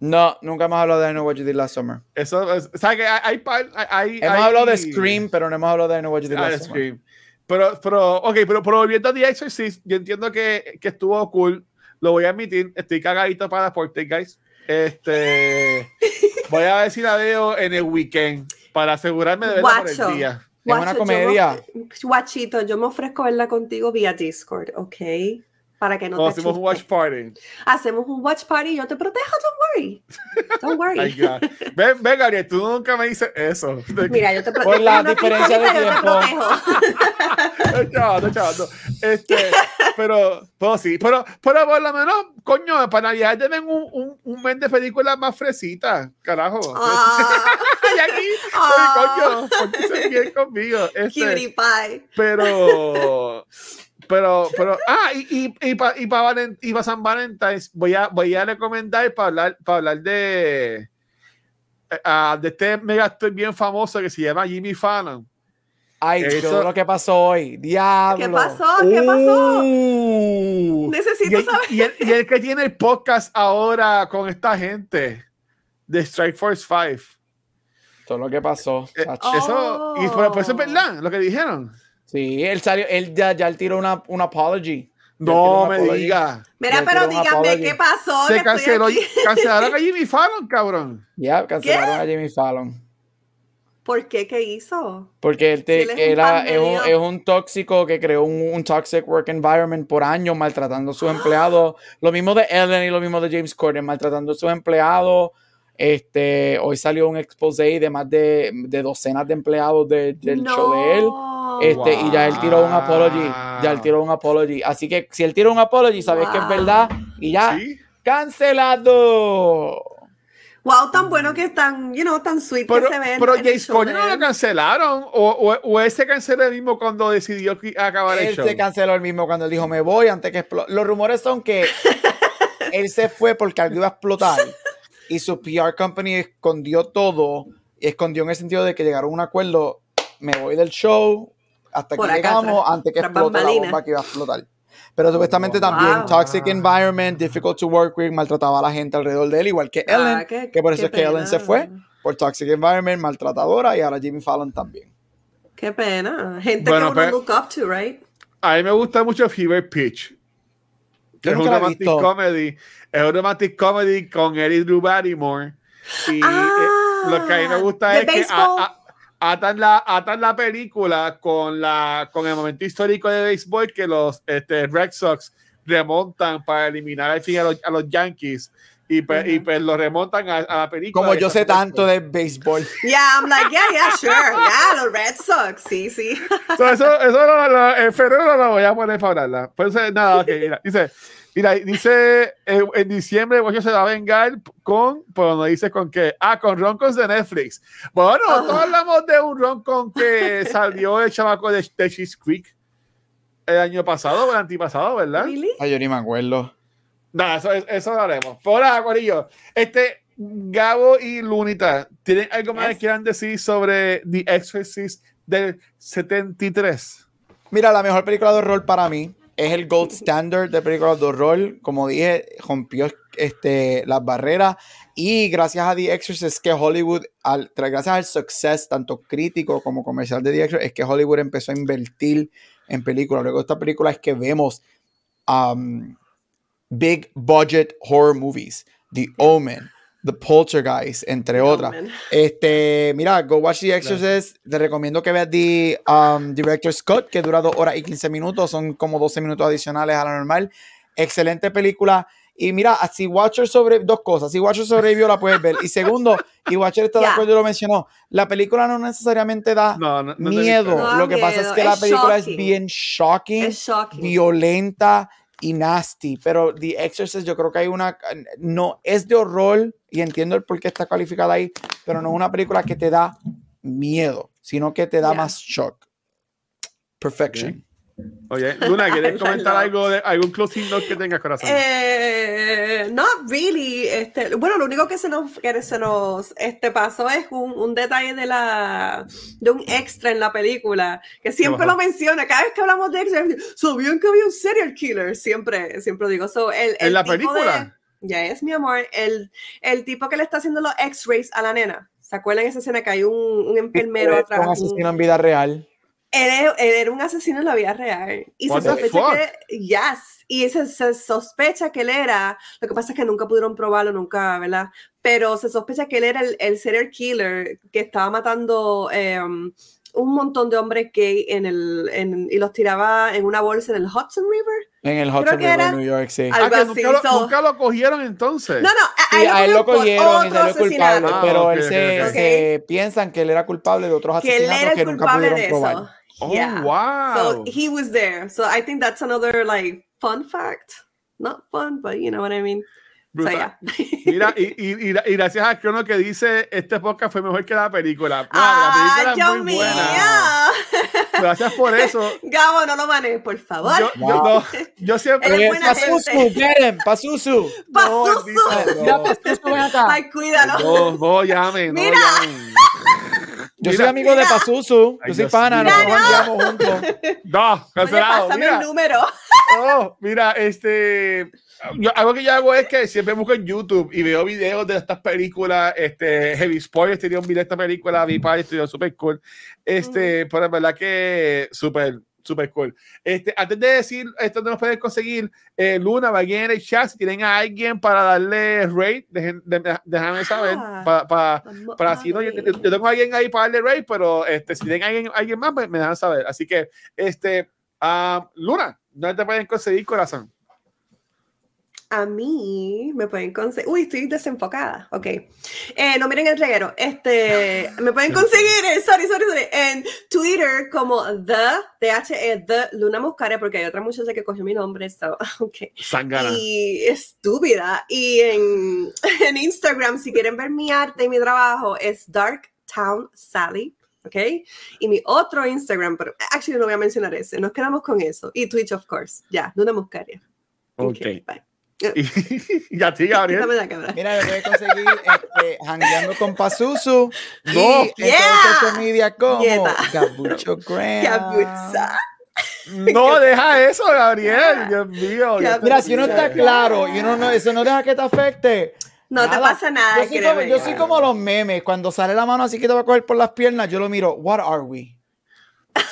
No, nunca hemos hablado de I Know What You Did Last Summer. Eso, es- o sea que hay, hay, par- hay- Hemos hay- hablado de Scream, pero no hemos hablado de I Know What You Did Ah, Last Summer. Scream. Pero, pero, ok, pero, pero volviendo a The Exorcist, yo entiendo que, que estuvo cool. Lo voy a admitir. Estoy cagadito para Porte, guys. Este. voy a ver si la veo en el weekend para asegurarme de verla por Guacho. el día. Es una Guacho, yo me comedia. Guachito, yo me ofrezco verla contigo vía Discord, ¿ok? Para que no O te hacemos un watch party. Hacemos un watch party y yo te protejo, don't worry. Don't worry. Ven, ven, Gabriel, tú nunca me dices eso. Mira, yo te protejo. Por la diferencia de pistolita, yo te tiempo. chaval, no. Este, pero, pero sí, pero, pero por lo menos, coño, para Navidad deben un, un, un mes de películas más fresitas, carajo. Ah, y aquí, Ah. coño, porque se bien conmigo. Este, pero, pero, pero, ah, y, y, y para y pa Valen- y pa San Valentín voy a, voy a recomendar para hablar, para hablar de, ah, de este mega actor bien famoso que se llama Jimmy Fallon. Ay, Eso- todo lo que pasó hoy. Diablo. ¿Qué pasó? ¿Qué pasó? Uh, Necesito y, el, saber. y el- y el que tiene el podcast ahora con esta gente de Strike Force 5. Todo lo que pasó. Eh. Eso, y por, por eso es Oh. verdad lo que dijeron. Sí, él salió, él ya, ya él tiró una, una apology. No una me apology. diga. Mira, pero díganme qué pasó. Se canceló, cancelaron a Jimmy Fallon, cabrón. Ya, cancelaron a Jimmy Fallon. ¿Por qué? ¿Qué hizo? Porque él, te- Si él es un era, es, un, es un tóxico que creó un, un toxic work environment por años, maltratando a sus empleados. Lo mismo de Ellen y lo mismo de James Corden, maltratando a sus empleados. Este, hoy salió un expose de más de, de docenas de empleados de- del show de él. Este, Y ya él tiró un apology. Ya él tiró un apology. Así que si él tiró un apology, sabes que es verdad. Y ya, Sí. cancelado. Wow, tan bueno que están, you know, tan sweet Pero, que se ven. pero Corden de no lo él. cancelaron. O, o, o él se canceló el mismo cuando decidió que- acabar el Él show. se canceló el mismo cuando él dijo me voy antes que explote. Los rumores son que él se fue porque algo iba a explotar y su PR company escondió todo escondió en el sentido de que llegaron a un acuerdo me voy del show hasta Por que llegamos tras- antes que explote la bomba que iba a explotar. Pero supuestamente también Wow. toxic environment, difficult to work with, maltrataba a la gente alrededor de él, igual que Ellen, Ah, qué- que por eso es que Ellen se fue por toxic environment, maltratadora y ahora Jimmy Fallon también. Qué pena. Gente Bueno, que uno pues- look up to, right? A mí me gusta mucho Fever Pitch. Que es un romantic visto. comedy. Es un romantic comedy con Eric Drew Barrymore. Y Ah, eh, lo que a mí me gusta es que béisbol. a- a- atan, la, atan la película con, la, con el momento histórico de béisbol que los este, Red Sox remontan para eliminar al fin a los, a los Yankees. Y, pues, y Ujú. pues lo remontan a, a la película. Como y yo sé tanto de béisbol. Yeah, I'm like, yeah, yeah, sure. Yeah, los Red Sox. Sí, sí. So, eso, eso lo- lo- en febrero no lo voy a poner para hablarla. Pues eh, nada, ok, mira, dice, mira, dice eh, en diciembre Bocho se va a vengar con, pero no dice con qué. Ah, con roncos de Netflix. Bueno, Ah. todos hablamos de un roncon que salió el chamaco de, de Cheese Creek el año pasado o el antipasado, ¿verdad? Really? Ay, yo ni me acuerdo. Nada, eso, eso lo haremos. Por ahora, Corillo, este Gabo y Lunita, ¿tienen algo más que quieran decir sobre The Exorcist del 73? Mira, la mejor película de horror para mí es el gold standard de películas de horror. Como dije, rompió este, las barreras. Y gracias a The Exorcist, que Hollywood, al, gracias al success, tanto crítico como comercial de The Exorcist, es que Hollywood empezó a invertir en películas. Luego de esta película es que vemos um, big budget horror movies. The Omen, The Poltergeist, entre otras. Este, mira, go watch The Exorcist. Te recomiendo que veas The um, Director Scott, que dura 2 horas y 15 minutos. Son como 12 minutos adicionales a la normal. Excelente película. Y mira, si Watcher sobre dos cosas. Si Watcher sobrevivió, la puedes ver. Y segundo, y Watcher está de acuerdo y lo mencionó. La película no necesariamente da No, no, miedo. visto. No da lo que pasa es que la película es shocking. bien shocking Es shocking. violenta y nasty, pero The Exorcist yo creo que hay una, no, es de horror y entiendo el por qué está calificada ahí, pero no es una película que te da miedo, sino que te da Yeah. más shock. Perfection. Oye, Luna, ¿quieres comentar algo de algún closing note que tengas, corazón? Eh, not really. Este, bueno, lo único que se nos, que se nos este, pasó es un, un detalle de la de un extra en la película que siempre lo menciona. Cada vez que hablamos de extra, ¿sabían que había un serial killer? Siempre, siempre digo. So, el, ¿En el la tipo película? de- Ya es mi amor. El, el tipo que le está haciendo los x-rays a la nena. ¿Se acuerdan esa escena que hay un, un enfermero atrás? Un asesino en vida real. Él, era- él era un asesino en la vida real. Y What se the sospecha que. Yes. Y se, se sospecha que él era. Lo que pasa es que nunca pudieron probarlo, nunca, ¿verdad? Pero se sospecha que él era el, el serial killer que estaba matando eh, un montón de hombres gay en el, en- y los tiraba en una bolsa en el Hudson River. En el Hudson River, era- New York, sí. Ah, que nunca, lo, so- nunca lo cogieron entonces. No, no, a, Sí, a él lo cogieron y salió culpable. Ah, pero ok, él se, ok. se piensan que él era culpable de otros que él era asesinatos el que nunca culpable pudieron de probar. Oh, Yeah. wow. So he was there. So I think that's another like fun fact. Not fun, but you know what I mean. So Brutal. yeah. Mira, y, y, y- y gracias a Crono que dice este podcast fue mejor que la película. ¡Ah, la película es muy. Gracias por eso. Gabo, no lo manes, por favor. Yo, yo, no, yo siempre. Pasusu. ven acá. Ay, cuídalo. No, no llamen, no Mira. llamen. Yo Mira. soy amigo de Mira. Pazuzu. Ay, Yo soy Dios pana, mío. nos Mira, no. jangueamos juntos. No, cancelado. pásame Mira, el número. no, mira, este. yo- algo que yo hago es que siempre busco en YouTube y veo videos de estas películas. Este, Heavy Spoilers tenía un video de esta película, vi para estudio super cool. Este, pero es verdad que súper, súper cool. Este, antes de decir esto, no nos pueden conseguir, eh, Luna, vayan en el chat. Si tienen a alguien para darle rate, dejen- de- déjame saber. Ah. Para, para, para a así, ¿no? Yo, yo- yo tengo a alguien ahí para darle rate, pero este, si tienen a alguien, alguien más, pues, me dejan saber. Así que, este, ah, Luna, ¿dónde te pueden conseguir corazón? A mí me pueden conseguir. Uy, estoy desenfocada. Ok. Eh, no miren el reguero. Este, me pueden conseguir, eh, sorry, sorry, sorry, en Twitter como The, THE, The Luna Muscaria, porque hay otra muchacha que cogió mi nombre. So, ok. Sangana. Y estúpida. Y en, en Instagram, si quieren ver mi arte y mi trabajo, es Dark Town Sally. ¿Ok? Y mi otro Instagram, pero actually no voy a mencionar ese, nos quedamos con eso. Y Twitch, of course. Ya, Luna Muscaria. Ok. bye. y a ti, Gabriel. Mira, me puedes conseguir este, jangueando con Pazuzu. No. Y en Yeah. social media como. Gabucho. Capuza. No, deja eso, Gabriel. Dios mío. Mira, si uno está claro y uno no, eso no deja que te afecte. No te pasa nada, Yo soy, como, créeme. yo soy como los memes. Cuando sale la mano así que te va a coger por las piernas, yo lo miro. What are we?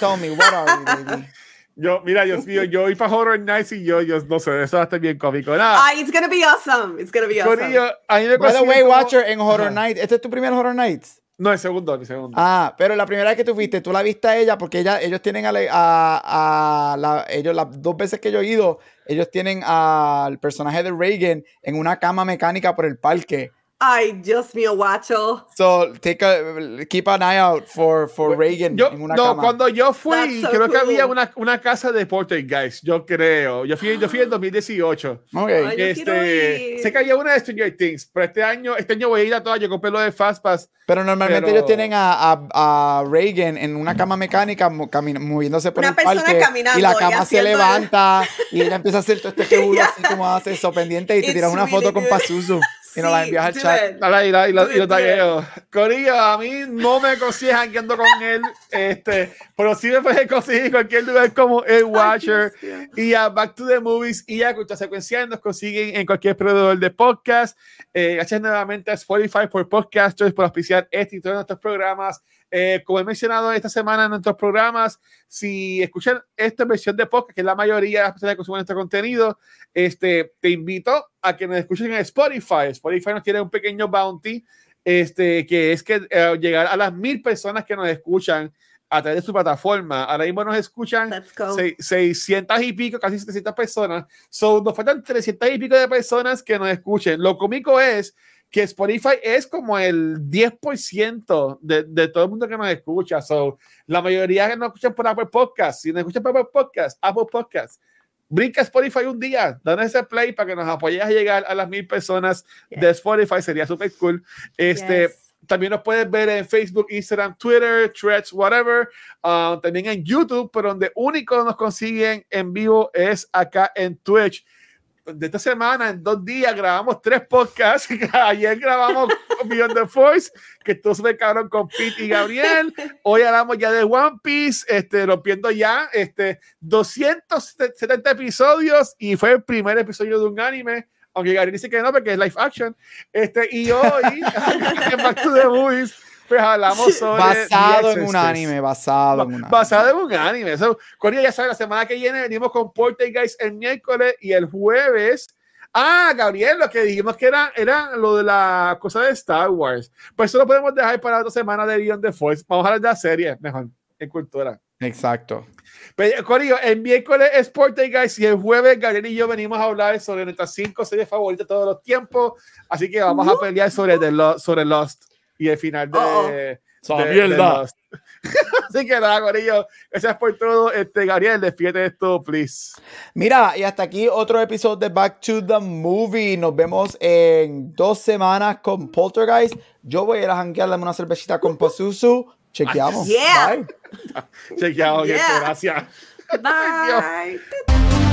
Tell me, what are we, baby? Yo, mira, Dios mío, yo voy para Horror Nights y yo, yo no sé, eso va a estar bien cómico. Nada, Ay, it's gonna be awesome. It's gonna be awesome. Corillo, a mí me By the way, como- Watcher, en Horror Ajá. Night, ¿este es tu primer Horror Nights? No, el segundo, el segundo. Ah, pero la primera vez que tú fuiste, tú la viste a ella porque ella, ellos tienen a, la- a- a la- ellos las dos veces que yo he ido, ellos tienen al personaje de Reagan en una cama mecánica por el parque. Ay, Dios mío, guacho. So take a, keep an eye out for, for Reagan Yo, en una no, cama. cuando yo fui, so creo que cool. había una, una casa de Poltergeist, yo creo. Yo fui, yo fui en 2018. Ok. Ay, Este, sé que había una de Stranger Things, pero este año, este año voy a ir a todas. Yo compré lo de Fastpass. Pero normalmente pero- ellos tienen a, a, a Reagan en una cama mecánica moviéndose por Una el persona parque caminando y la y cama se haciendo el- levanta y ella empieza a hacer todo este seguro así como hace eso pendiente y te tiras una foto really con good. Pazuzu y la Sí, envías al chat. Dale, y, la- y, la- y lo tagueo. Corillo, a mí no me consigues jangueando con él, este, pero sí me puedes conseguir en cualquier lugar como el Watcher. Ay, y a Back to the Movies y a Cultura Secuencial nos consiguen en cualquier proveedor de podcast. Eh, gracias nuevamente a Spotify por podcasters, por auspiciar este y todos nuestros programas. Eh, como he mencionado esta semana en nuestros programas, si escuchan esta versión de podcast, que es la mayoría de las personas que consumen nuestro contenido, este, te invito a que nos escuchen en Spotify. Spotify nos tiene un pequeño bounty, este, que es que eh, llegar a las mil personas que nos escuchan a través de su plataforma. Ahora mismo nos escuchan Let's go. Sei- 600 y pico, casi 700 personas. So, nos faltan 300 y pico de personas que nos escuchen. Lo cómico es que Spotify es como el 10% de, de todo el mundo que nos escucha. So, la mayoría que nos escuchan por Apple Podcast. Si nos escuchan por Apple Podcast, Apple Podcast, brinca Spotify un día, danos ese play para que nos apoyes a llegar a las mil personas de Yes. Spotify. Sería súper cool. Este, Yes. También nos puedes ver en Facebook, Instagram, Twitter, Threads, whatever. Ah, también en YouTube, pero donde único nos consiguen en vivo es acá en Twitch de esta semana, en dos días, grabamos tres podcasts. Ayer grabamos Beyond the Force, que todos me cabrón con Pete y Gabriel. Hoy hablamos ya de One Piece, este, rompiendo ya este, 270 episodios y fue el primer episodio de un anime. Aunque Gabriel dice que no, porque es live action. Este, y hoy, en Back to the Movies, pues hablamos sobre. Basado en un anime, basado en un anime. Basado en un anime. So, ya sabe, la semana que viene venimos con Porter Guys el miércoles y el jueves. Ah, Gabriel, lo que dijimos que era, era lo de la cosa de Star Wars. Pues eso lo podemos dejar para otra semana de Beyond the Force. Vamos a hablar de la serie, mejor, en cultura. Exacto. Pero, Corillo, el miércoles es Porter Guys y el jueves Gabriel y yo venimos a hablar sobre nuestras cinco series favoritas de todos los tiempos. Así que vamos a pelear sobre, the, sobre Lost y el final de, oh, mierda. Así que nada, Corillo, gracias por todo. Este, Gabriel, despídete esto, please. Mira, y hasta aquí otro episodio de Back to the Movie. Nos vemos en dos semanas con Poltergeist. Yo voy a ir a janguear, una cervecita con Pazuzu. Chequeamos. Yeah. Bye. Chequeamos, yeah. gracias. Bye.